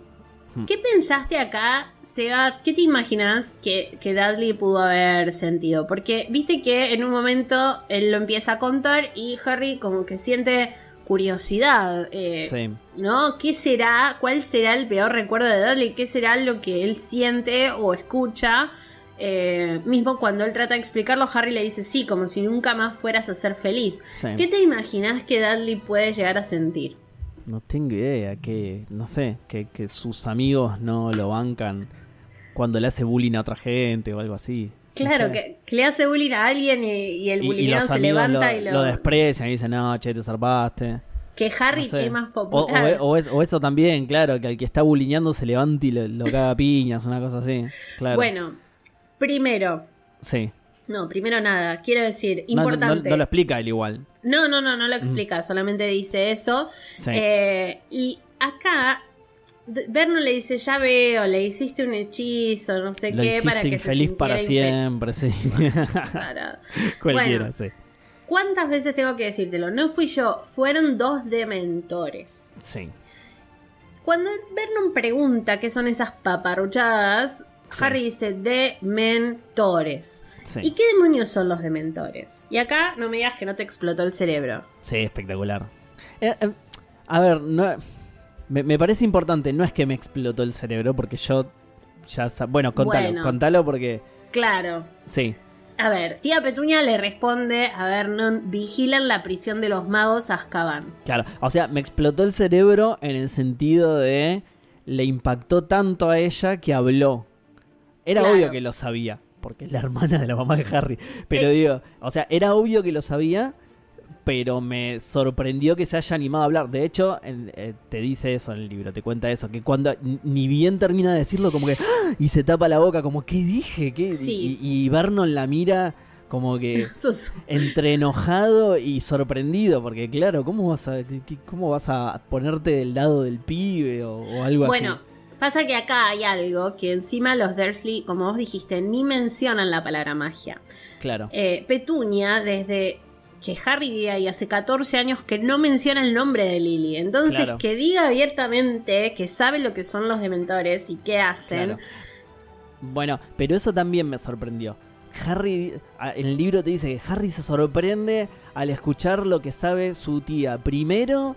¿Qué pensaste acá, Seba? ¿Qué te imaginas que, que Dudley pudo haber sentido? Porque viste que en un momento él lo empieza a contar y Harry como que siente curiosidad. eh, Sí. ¿No? ¿Qué será? ¿Cuál será el peor recuerdo de Dudley? ¿Qué será lo que él siente o escucha? Eh, mismo cuando él trata de explicarlo, Harry le dice sí, como si nunca más fueras a ser feliz. Sí. ¿Qué te imaginas que Dudley puede llegar a sentir? No tengo idea, que, no sé, que, que sus amigos no lo bancan cuando le hace bullying a otra gente o algo así. No Claro, sé. que, que le hace bullying a alguien y, y el los se levanta lo, y lo... lo desprecian y dicen, no, che, te zarpaste. que Harry No sé. es más O, o- popular. o es- o eso también, claro, que al que está bulliñando se levanta y lo, lo caga a piñas, una cosa así. Claro. Bueno, primero... Sí. No, primero nada, quiero decir, No, no- no- importante. No, lo explica él igual. No, no, no, no lo explica, solamente dice eso. Sí. Eh, y acá, Vernon le dice, ya veo, le hiciste un hechizo, no sé lo qué, para que infeliz se para sintiera infeliz". siempre, sí. *laughs* Para- *laughs* Cualquiera, Bueno. sí. ¿Cuántas veces tengo que decírtelo? No fui yo, fueron dos dementores. Sí. Cuando Vernon pregunta qué son esas paparruchadas, Sí. Harry dice dementores. Sí. ¿Y qué demonios son los dementores? Y acá no me digas que no te explotó el cerebro. Sí, espectacular. Eh, eh, a ver, no, me, me parece importante, no es que me explotó el cerebro, porque yo ya Bueno, contalo, Bueno. contalo porque... Claro. Sí, A ver, tía Petunia le responde a Vernon, vigilan la prisión de los magos a Azkaban. claro. O sea, me explotó el cerebro en el sentido de... Le impactó tanto a ella que habló. Era Claro. obvio que lo sabía, porque es la hermana de la mamá de Harry. Pero Eh. digo, o sea, era obvio que lo sabía, pero me sorprendió que se haya animado a hablar. De hecho, en- eh, te dice eso en el libro, te cuenta eso, que cuando ni bien termina de decirlo, como que ¡ah! y se tapa la boca, como ¿qué dije? ¿Qué? Sí. Y, y Vernon la mira como que *laughs* entre enojado y sorprendido, porque claro, ¿cómo vas a cómo vas a ponerte del lado del pibe o, o algo Bueno, así? pasa que acá hay algo que encima los Dursley, como vos dijiste, ni mencionan la palabra magia. Claro. Eh, Petunia, desde que Harry vive ahí hace 14 años, que no menciona el nombre de Lily. Entonces, Claro. que diga abiertamente que sabe lo que son los dementores y qué hacen. Claro. Bueno, pero eso también me sorprendió. Harry, en el libro te dice que Harry se sorprende al escuchar lo que sabe su tía. Primero,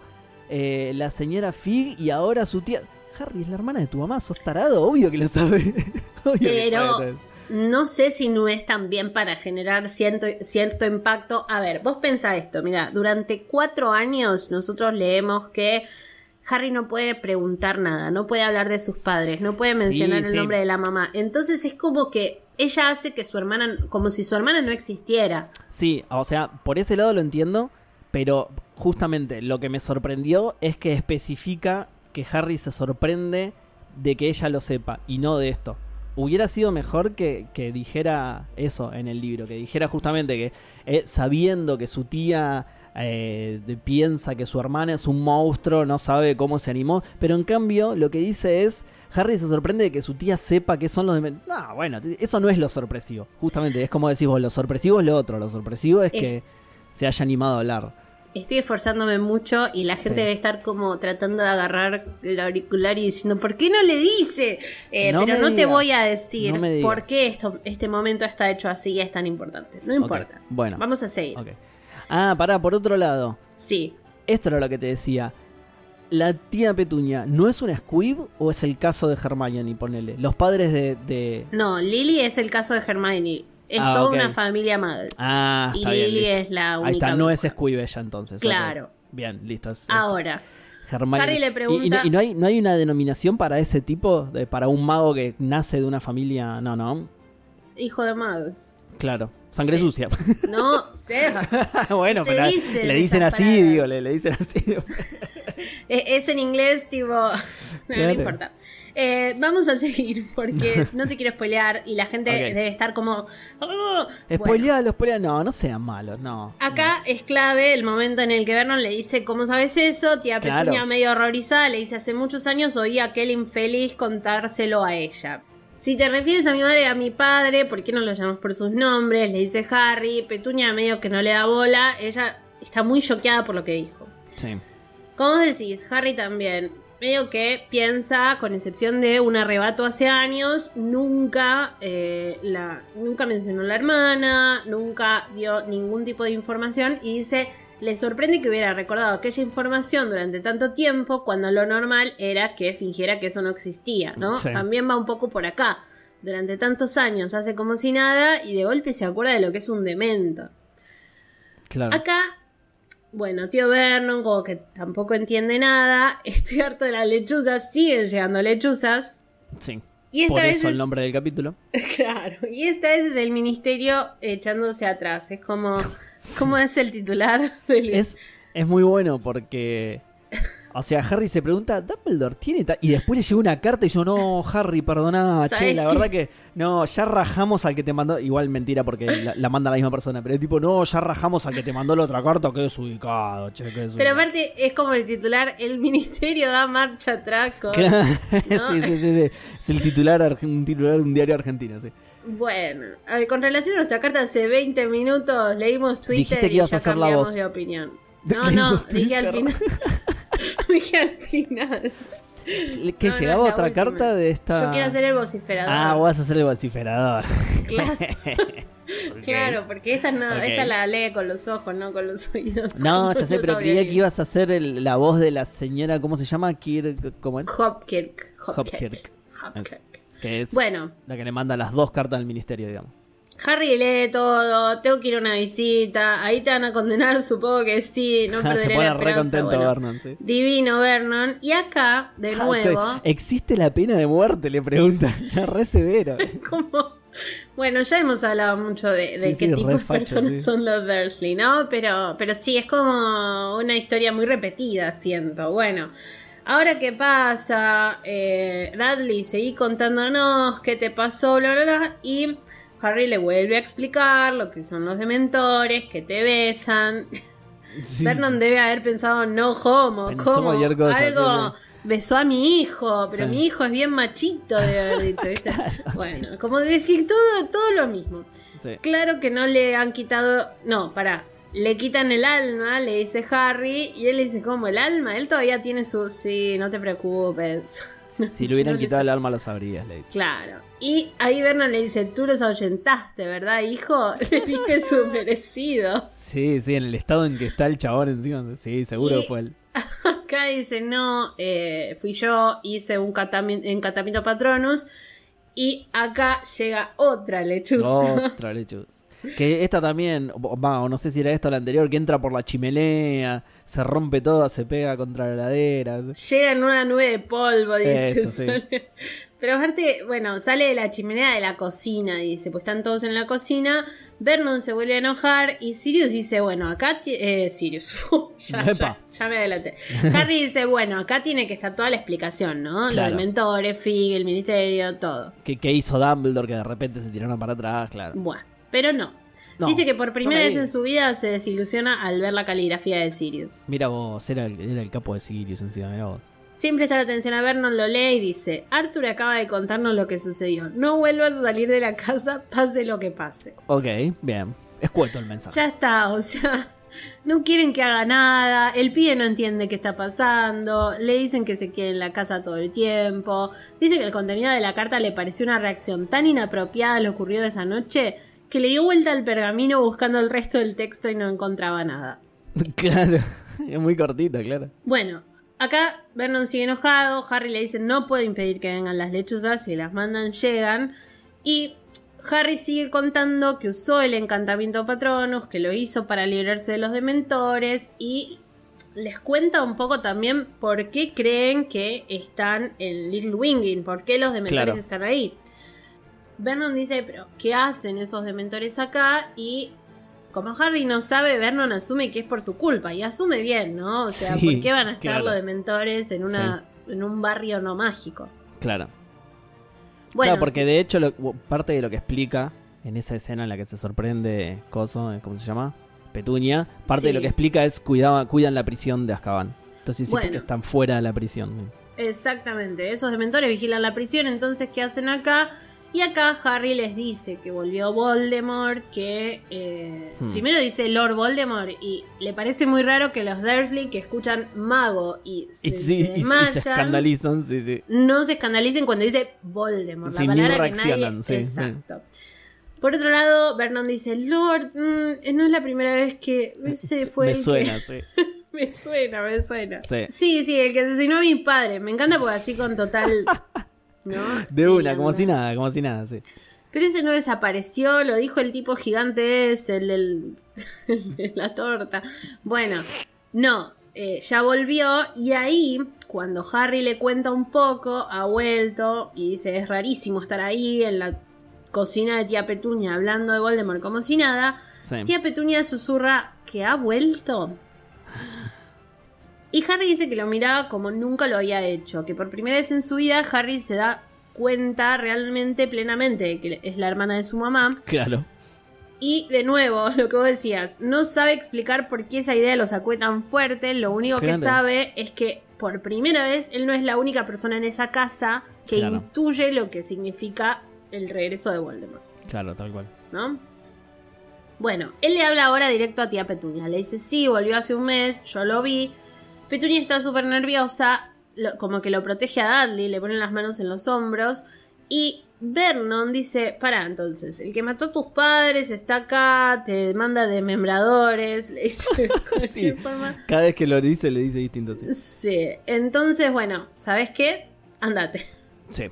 eh, la señora Fig y ahora su tía. Harry es la hermana de tu mamá, sos tarado, obvio que lo sabe. *laughs* Obvio que Pero- sabe todo eso. No sé si no es también para generar cierto, cierto impacto. A ver, vos pensá esto, mira, durante cuatro años nosotros leemos que Harry no puede preguntar nada, no puede hablar de sus padres, no puede mencionar Sí, el sí. nombre de la mamá. Entonces es como que ella hace que su hermana, como si su hermana no existiera. Sí, o sea, por ese lado lo entiendo, pero justamente lo que me sorprendió es que especifica que Harry se sorprende de que ella lo sepa y no de esto. Hubiera sido mejor que, que dijera eso en el libro, que dijera justamente que eh, sabiendo que su tía eh, piensa que su hermana es un monstruo, no sabe cómo se animó, pero en cambio lo que dice es, Harry se sorprende de que su tía sepa que son los de... No, bueno, eso no es lo sorpresivo, justamente, es como decís vos, lo sorpresivo es lo otro, lo sorpresivo es Es- que se haya animado a hablar. Estoy esforzándome mucho y la gente Sí. debe estar como tratando de agarrar el auricular y diciendo, ¿por qué no le dice? Eh, No pero no te voy a decir no por qué esto, este momento está hecho así y es tan importante. No importa. bueno. Vamos a seguir. Ah, pará, por otro lado, Sí. esto era lo que te decía. La tía Petunia, ¿no es una squib o es el caso de Hermione, ponele? Los padres de... de- No, Lily es el caso de Hermione. Es Ah, toda una familia mal. Ah, Y está bien, Lily listo. es la Ahí está, única no es squib ella entonces. Claro. Bien, listo. Ahora, Hermione. Harry le ¿Y- y- pregunta- ¿Y, no, hay, no hay una denominación para ese tipo? De, para un mago que nace de una familia... No, no. hijo de magos. Claro. Sangre Sí. sucia. *laughs* No, Seba. *laughs* bueno, Se pero dicen le dicen así, digo, le, le dicen así. Es, *laughs* es en inglés, tipo. No, no importa. Eh, vamos a *laughs* seguir porque no te quiero spoilear y la gente debe estar como. "Oh". Bueno, Spoilealo, spoilealo. No, no sean malos, no. acá es clave el momento en el que Vernon le dice: ¿Cómo sabes eso? Tía Claro. Petunia, medio horrorizada, le dice: Hace muchos años oí a aquel infeliz contárselo a ella. Si te refieres a mi madre y a mi padre, ¿por qué no lo llamas por sus nombres? Le dice Harry. Petunia, medio que no le da bola. Ella está muy choqueada por lo que dijo. Sí. Como decís, Harry también, medio que piensa, con excepción de un arrebato hace años, nunca, eh, la, nunca mencionó a la hermana, nunca dio ningún tipo de información y dice, le sorprende que hubiera recordado aquella información durante tanto tiempo cuando lo normal era que fingiera que eso no existía, ¿no? Sí. También va un poco por acá. Durante tantos años hace como si nada y de golpe se acuerda de lo que es un demento. Claro. Acá, bueno, tío Vernon, como que tampoco entiende nada. *laughs* Estoy harto de las lechuzas, siguen llegando lechuzas. Sí. Y esta Por vez eso el es- nombre del capítulo. *laughs* Claro, y esta vez es el ministerio echándose atrás. Es como, ¿cómo *laughs* es el titular del Es, es muy bueno porque. O sea, Harry se pregunta, ¿Dumbledore tiene ta-?" Y después le llega una carta y yo, no, Harry, perdoná, che, ¿Sabes la verdad que. No, ya rajamos al que te mandó. Igual mentira porque la, la manda la misma persona. Pero es tipo, no, ya rajamos al que te mandó la otra carta, que es ubicado, che, que es Pero ubicado". aparte es como el titular, el ministerio da marcha atrás con... Claro, ¿no? *laughs* sí, sí, sí, sí. Es el titular, un titular de un diario argentino, sí. Bueno, con relación a nuestra carta hace 20 minutos leímos Twitter y ya cambiamos de opinión. *laughs* No, no, dije al final. *laughs* *laughs* dije al final. Que No, llegaba otra última. carta de esta. Yo quiero ser el vociferador. Ah, vas a ser el vociferador. *laughs* Claro, *laughs* claro, porque esta no, esta la lee con los ojos, no con los oídos. No, ya sé, pero creía que ibas a ser el- la voz de la señora, ¿cómo se llama? Kirk, ¿cómo es? Hopkirk. Hopkirk. Hopkirk. Que es Bueno, la que le manda las dos cartas al ministerio, digamos. Harry lee todo, tengo que ir a una visita, ahí te van a condenar, *laughs* supongo que sí, no se perderé pone la re contento bueno. Vernon, sí. Divino Vernon. Y acá, de Ah, nuevo. ¿Existe la pena de muerte? Le pregunta. *laughs* Ya re severo. *laughs* como... Bueno, ya hemos hablado mucho de, de Sí, qué sí, tipo de facho, personas sí. son los Dursley, ¿no? Pero, pero sí, es como una historia muy repetida, siento. Bueno, ahora qué pasa, eh, Dudley, seguí contándonos qué te pasó, bla, bla, bla, y Harry le vuelve a explicar lo que son los dementores, que te besan. *laughs* Sí, Vernon debe haber pensado, no homo, Pensó cosa, algo sí, besó a mi hijo, pero mi hijo es bien machito, debe haber *laughs* dicho, ¿viste? bueno, como es que todo, todo lo mismo. Claro que no le han quitado, no, pará, le quitan el alma, le dice Harry, y él le dice, ¿cómo el alma? Él todavía tiene su, sí, no te preocupes. Si le hubieran *laughs* No quitado el alma, lo sabrías, le dice. Claro. Y ahí Vernon le dice, tú los ahuyentaste, ¿verdad, hijo? *laughs* Le diste su merecido. Sí, sí, en el estado en que está el chabón encima. Sí, seguro Y- fue él. *laughs* Acá dice, no, eh, fui yo, hice un catami- encantamiento patronus. Y acá llega otra lechuza. Otra lechuza. Que esta también, o- va, o no sé si era esto o la anterior, que entra por la chimenea, se rompe todo, se pega contra la heladera. Llega en una nube de polvo, dice. Eso, sí. Pero aparte, bueno, sale de la chimenea de la cocina, dice. Pues están todos en la cocina. Vernon se vuelve a enojar. Y Sirius dice, bueno, acá... Eh, Sirius. *laughs* ya, ya, Epa. ya me adelanté. Harry dice, bueno, acá tiene que estar toda la explicación, ¿no? Los Claro. mentores, Fig, el ministerio, todo. Que hizo Dumbledore que de repente se tiraron para atrás, claro. Bueno, pero no. No, dice que por primera me vez en su vida se desilusiona al ver la caligrafía de Sirius. Mira vos, era el, era el capo de Sirius encima, mira vos. Sin prestar atención a Vernon, lo lee y dice: Arthur acaba de contarnos lo que sucedió. No vuelvas a salir de la casa, *laughs* pase lo que pase. Ok, bien. Escueto el mensaje. Ya está, o sea, no quieren que haga nada. El pibe no entiende qué está pasando. Le dicen que se quede en la casa todo el tiempo. Dice que el contenido de la carta le pareció una reacción tan inapropiada a lo ocurrido esa noche que le dio vuelta al pergamino buscando el resto del texto y no encontraba nada. *laughs* claro, es muy cortito, claro. Bueno, acá Vernon sigue enojado, Harry le dice no puede impedir que vengan las lechuzas, si las mandan llegan. Y Harry sigue contando que usó el encantamiento Patronus, que lo hizo para librarse de los dementores y les cuenta un poco también por qué creen que están en Little Winging, por qué los dementores Claro. están ahí. Vernon dice, pero ¿qué hacen esos dementores acá? Y como Harry no sabe, Vernon asume que es por su culpa. Y asume bien, ¿no? O sea, Sí, ¿por qué van a estar claro. los dementores en, una, en un barrio no mágico? Claro. Bueno, claro, porque sí. de hecho lo- parte de lo que explica en esa escena en la que se sorprende Coso, eh, ¿cómo se llama? Petunia, parte de lo que explica es cuidaba, cuidan la prisión de Azkaban. Entonces sí, Bueno. porque están fuera de la prisión. Exactamente, esos dementores vigilan la prisión, entonces ¿qué hacen acá? Y acá Harry les dice que volvió Voldemort, que eh, Hmm. primero dice Lord Voldemort y le parece muy raro que los Dursley que escuchan mago y se, Y, se y se escandalizan, sí, sí. no se escandalicen cuando dice Voldemort, Sí, la palabra que nadie... Exacto. Por otro lado, Vernon dice, Lord, mm, no es la primera vez que ese *laughs* fue Me el que-" suena, *laughs* sí. Me suena, me suena. Sí. Sí, sí, el que asesinó a mis padres. Me encanta porque así con total. *laughs* ¿No? De una, como si nada, como si nada, sí. Pero ese no desapareció, lo dijo el tipo gigante ese, el del- *laughs* el de la torta. Bueno, no, eh, ya volvió y ahí, cuando Harry le cuenta un poco, ha vuelto y dice, es rarísimo estar ahí en la cocina de tía Petunia hablando de Voldemort como si nada. Sí. Tía Petunia susurra que ha vuelto. Y Harry dice que lo miraba como nunca lo había hecho, que por primera vez en su vida Harry se da cuenta realmente plenamente de que es la hermana de su mamá. Claro. Y de nuevo, *laughs* lo que vos decías, no sabe explicar por qué esa idea lo sacó tan fuerte, lo único que sabe es que por primera vez él no es la única persona en esa casa que Claro. intuye lo que significa el regreso de Voldemort. Claro, tal cual. ¿no? Bueno, él le habla ahora directo a tía Petunia. Le dice, sí, volvió hace un mes, yo lo vi. Petunia está súper nerviosa, lo- como que lo protege a Dudley, le pone las manos en los hombros. Y Vernon dice, para entonces, el que mató a tus padres está acá, te manda desmembradores, *laughs* le dice *laughs* Sí. forma. Cada vez que lo dice, le dice distinto, sí. Sí, entonces, bueno, ¿sabes qué? Andate. Sí.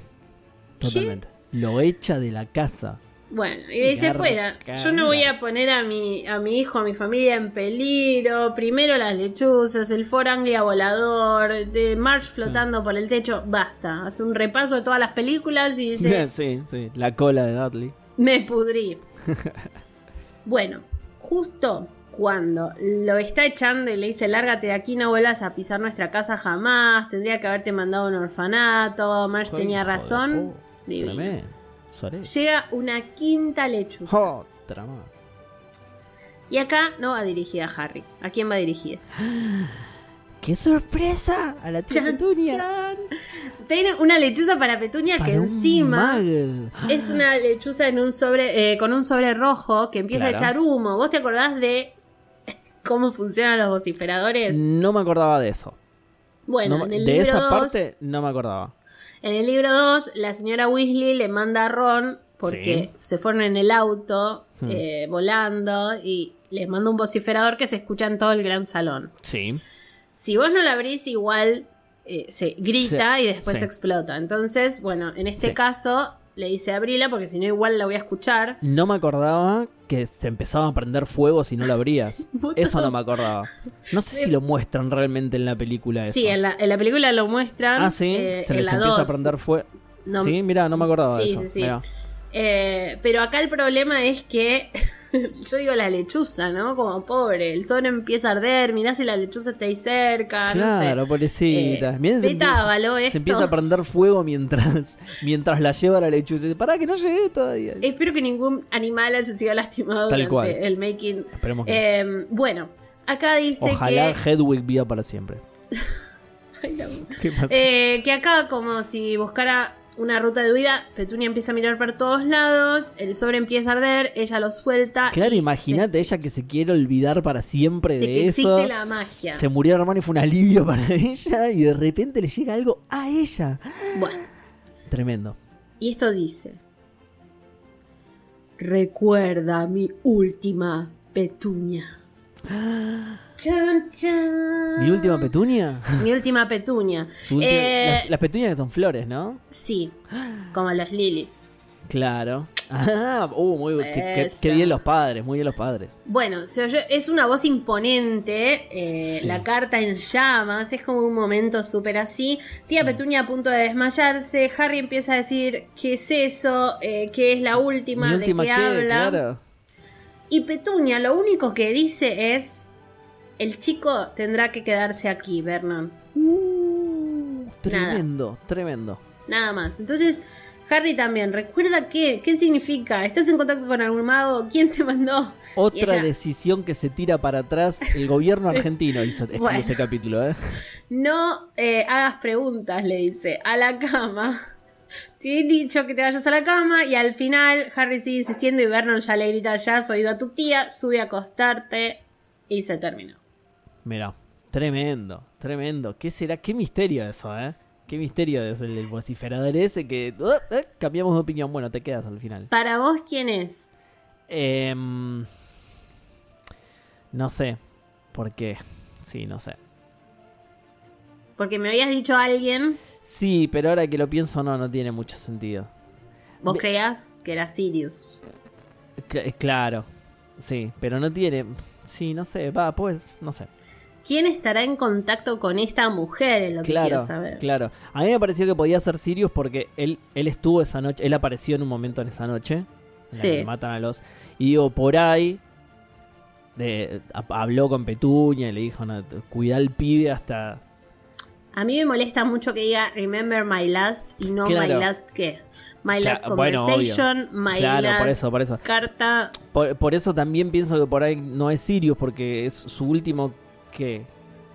Totalmente. Lo echa de la casa. Bueno, y le dice fuera, yo no voy a poner a mi, a mi hijo, a mi familia en peligro, primero las lechuzas, el For Anglia volador, de March flotando por el techo, basta, hace un repaso de todas las películas y dice, *laughs* sí, sí. La cola de Dudley. me pudrí. *laughs* bueno, justo cuando lo está echando y le dice, lárgate de aquí, no vuelvas a pisar nuestra casa jamás, tendría que haberte mandado a un orfanato, March tenía razón, divino. Suárez. Llega una quinta lechuza. Otra más. Y acá no va dirigida a Harry. ¿A quién va dirigida? *gasps* ¡Qué sorpresa! A la tía Chan, Petunia. chan. Tiene una lechuza para Petunia que Para encima es una lechuza en un sobre, eh, con un sobre rojo que empieza Claro. a echar humo. ¿Vos te acordás de *laughs* cómo funcionan los vociferadores? No me acordaba de eso. Bueno, No en el de libro esa 2, parte no me acordaba. En el libro 2, la señora Weasley le manda a Ron porque se fueron en el auto Hmm. eh, volando y le manda un vociferador que se escucha en todo el gran salón. Sí. Si vos no la abrís, igual eh, se grita Sí, y después sí. explota. Entonces, bueno, en este caso le dice abrila porque si no, igual la voy a escuchar. No me acordaba que se empezaba a prender fuego si no lo abrías. *laughs* Eso no me acordaba. No sé si lo muestran realmente en la película eso. Sí, en la, en la película lo muestran. Ah, sí, eh, se les la empieza a 2. prender fuego. No- sí, mira, no me acordaba de eso. sí, sí. Eh, pero acá el problema es que *laughs* yo digo la lechuza, ¿no? Como pobre, el sol empieza a arder, mirá si la lechuza está ahí cerca, Claro, no sé. pobrecita. Eh, se, empieza, esto. se empieza a prender fuego mientras, *laughs* mientras la lleva la lechuza. Pará, que no llegué todavía. Espero que ningún animal haya sido lastimado Tal durante cual. el making. Esperemos que Eh, bueno, acá dice Ojalá que... Hedwig viva para siempre. *laughs* Ay, no. ¿Qué pasa? Eh, que acá como si buscara una ruta de huida, Petunia empieza a mirar por todos lados, el sobre empieza a arder, ella lo suelta. claro, imagínate ella que se quiere olvidar para siempre se- de, de que eso. existe la magia. Se murió hermano y fue un alivio para *laughs* ella. Y de repente le llega algo a ella. Bueno, Tremendo. y esto dice: Recuerda mi última Petunia. *gasps* *gasps* Chan, chan. ¿Mi última petunia? Mi última Petunia. *laughs* Última- Eh, las, las petunias que son flores, ¿no? Sí, como los lilies. Claro. Ah, uh, muy qué, qué- bien los padres, muy bien los padres. Bueno, se oye- es una voz imponente, eh, Sí. la carta en llamas, es como un momento súper así. Tía Petunia a punto de desmayarse, Harry empieza a decir qué es eso, Eh, qué es la última, de qué qué, habla. claro. Y Petunia lo único que dice es, el chico tendrá que quedarse aquí, Vernon. Uh, tremendo, tremendo. Nada más. Entonces, Harry también, recuerda qué, qué significa, estás en contacto con algún mago, quién te mandó. Otra ella, decisión que se tira para atrás, el gobierno *laughs* argentino hizo Bueno. este capítulo, ¿eh? No eh, hagas preguntas, le dice, a la cama. Te he dicho que te vayas a la cama y al final Harry sigue insistiendo y Vernon ya le grita, ya has oído a tu tía, sube a acostarte y se terminó. Mira, tremendo, tremendo. ¿Qué será? Qué misterio eso, ¿eh? Qué misterio es el, el vociferador ese que uh, uh, cambiamos de opinión. Bueno, te quedas al final. Para vos, ¿quién es? Em, no sé. ¿Por qué? Sí, no sé. Porque me habías dicho a alguien, Sí, pero ahora que lo pienso, no, no tiene mucho sentido. vos Me- creías que era Sirius. Cl- claro, sí, pero no tiene. Sí, no sé, va, pues, no sé. ¿Quién estará en contacto con esta mujer? Es lo que Claro, quiero saber. claro. A mí me pareció que podía ser Sirius porque él, él estuvo esa noche, él apareció en un momento en esa noche. en la Sí. que matan a los. Y digo, por ahí. De, habló con Petunia y le dijo, no, cuida al pibe hasta. A mí me molesta mucho que diga Remember My Last y no Claro. My Last qué. My Last bueno, Conversation, My Claro, Last por eso, por eso. Carta. Por, por eso también pienso que por ahí no es Sirius, porque es su último que.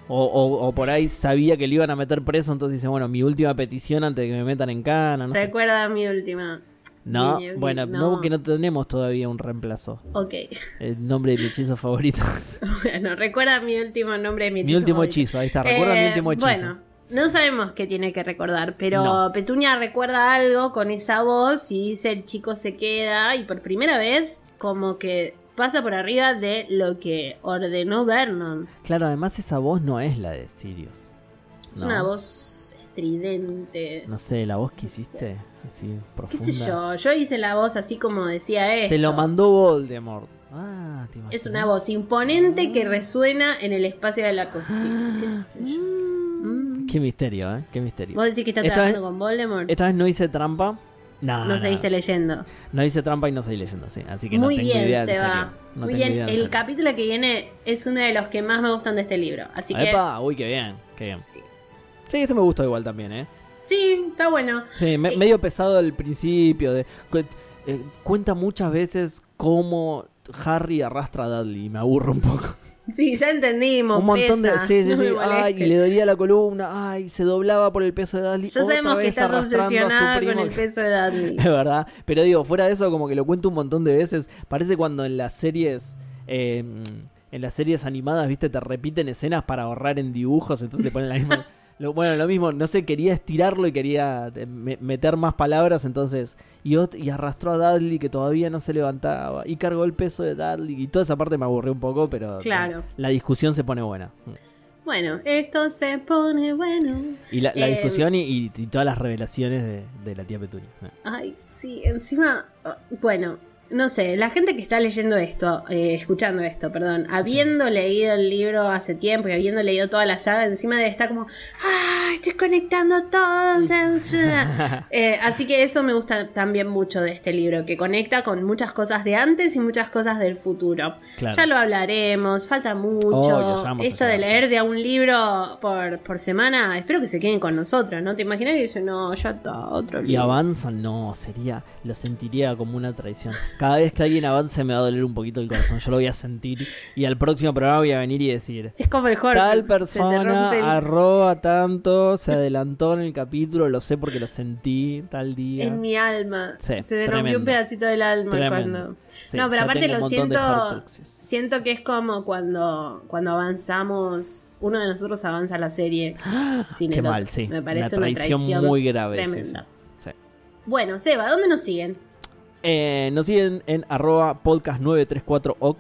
O, o- o por ahí sabía que le iban a meter preso, entonces dice, bueno, mi última petición antes de que me metan en cana, no sé. Recuerda mi última. No, bueno, no, que no tenemos todavía un reemplazo. Ok. El nombre de mi hechizo favorito. *laughs* Bueno, recuerda mi último nombre de mi mi hechizo. último favorito. hechizo, ahí está. Recuerda mi Eh, último hechizo. Bueno, no sabemos qué tiene que recordar, pero No. Petunia recuerda algo con esa voz y dice el chico se queda y por primera vez como que pasa por arriba de lo que ordenó Vernon. Claro, además esa voz no es la de Sirius. Es No. una voz estridente. No sé, la voz que No sé. hiciste, así ¿Qué profunda. sé yo? Yo hice la voz así como decía esto. Se lo mandó Voldemort. Ah, ¿te Es una voz imponente que resuena en el espacio de la cocina. ¿Qué sé yo? Mm. Qué misterio, ¿eh? Qué misterio. ¿Vos decís que está Esta trabajando vez- con Voldemort? Esta vez no hice trampa. No, no seguiste leyendo. No hice trampa y no seguí leyendo, sí. Así que Muy no tengo idea bien, en se serio. va. No Muy bien. idea en El capítulo que viene es uno de los que más me gustan de este libro. Así que. Epa, uy, qué bien, qué bien. Sí. Sí, este me gustó igual también, ¿eh? Sí, está bueno. Sí, me- Eh, medio pesado al principio. De, eh, cuenta muchas veces cómo Harry arrastra a Dudley y me aburro un poco. Sí, ya entendimos. un montón de. Sí, sí, no sí. Ay, y le dolía la columna. Ay, se doblaba por el peso de Dudley. Ya otra sabemos que estás obsesionada con el peso de Dudley. *laughs* Es verdad. Pero digo, fuera de eso, como que lo cuento un montón de veces. Parece cuando en las series. eh, en las series animadas, viste, te repiten escenas para ahorrar en dibujos. Entonces te ponen la misma. *laughs* Lo- bueno, lo mismo, no sé, quería estirarlo y quería eh, me- meter más palabras, entonces. Y, arrastró a Dudley que todavía no se levantaba. Y cargó el peso de Dudley. Y toda esa parte me aburrió un poco, pero. Claro. La discusión se pone buena. Bueno, esto se pone bueno. Y la, la Eh, discusión y, y- y todas las revelaciones de, de la tía Petunia. Ay, sí, encima, ah, bueno, no sé, la gente que está leyendo esto, eh, escuchando esto, perdón, habiendo leído el libro hace tiempo y habiendo leído toda la saga, encima de estar como, ¡ah! Estoy conectando todo. *laughs* Eh, así que eso me gusta también mucho de este libro, que conecta con muchas cosas de antes y muchas cosas del futuro. Claro. Ya lo hablaremos, falta mucho. Esto de leer de a un libro por, por semana, espero que se queden con nosotros, ¿no? ¿Te imaginas que dicen, no, ya está, otro Y libro? avanzan, no, sería, lo sentiría como una traición. Cada vez que alguien avance me va a doler un poquito el corazón, yo lo voy a sentir. Y al próximo programa voy a venir y decir, Es como el Horcrux, tal persona el- arroba tanto, se *laughs* adelantó en el capítulo, lo sé porque lo sentí tal día. en mi alma. Sí, se me rompió un pedacito del alma Tremendo. cuando. Sí, no, pero aparte lo siento. Siento que es como cuando, cuando avanzamos. Uno de nosotros avanza la serie *gasps* sin Qué el mal, sí. Me parece una una traición, muy grave. sí, Tremenda. sí. Sí. Bueno, Seba, ¿dónde nos siguen? Eh, nos siguen en arroba podcast934ok,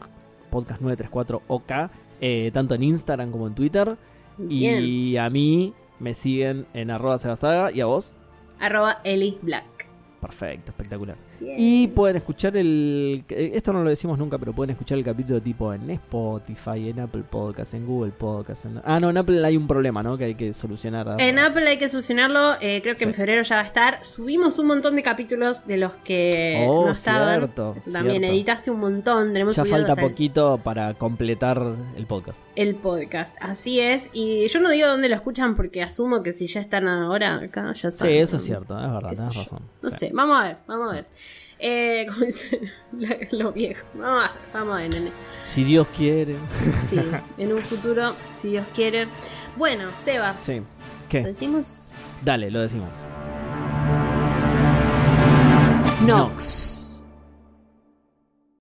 podcast934ok, eh, tanto en Instagram como en Twitter. Bien. Y a mí me siguen en arroba sebasaga y a vos. Arroba Eli Black. Perfecto, espectacular. Bien. Y pueden escuchar el... eh, Esto no lo decimos nunca, pero pueden escuchar el capítulo tipo en Spotify, en Apple Podcast, en Google Podcast. en- Ah, no, en Apple hay un problema, ¿no? Que hay que solucionar. En Apple hay que solucionarlo, eh, creo que Sí. en febrero ya va a estar. Subimos un montón de capítulos de los que Oh, no estaban. cierto, También cierto. editaste un montón, tenemos Ya falta el- poquito para completar el podcast. el podcast. Así es. Y yo no digo dónde lo escuchan porque asumo que si ya están ahora acá, ya Sí, saben. eso es cierto, es verdad, tenés razón. No Sí. sé, vamos a ver, vamos a ver. Eh, *laughs* como dicen los viejos. Vamos a ver, vamos a ver, nene. Si Dios quiere. Sí, *laughs* en un futuro, si Dios quiere. Bueno, Seba, Sí. ¿lo ¿Qué? decimos? Dale, lo decimos. Nox.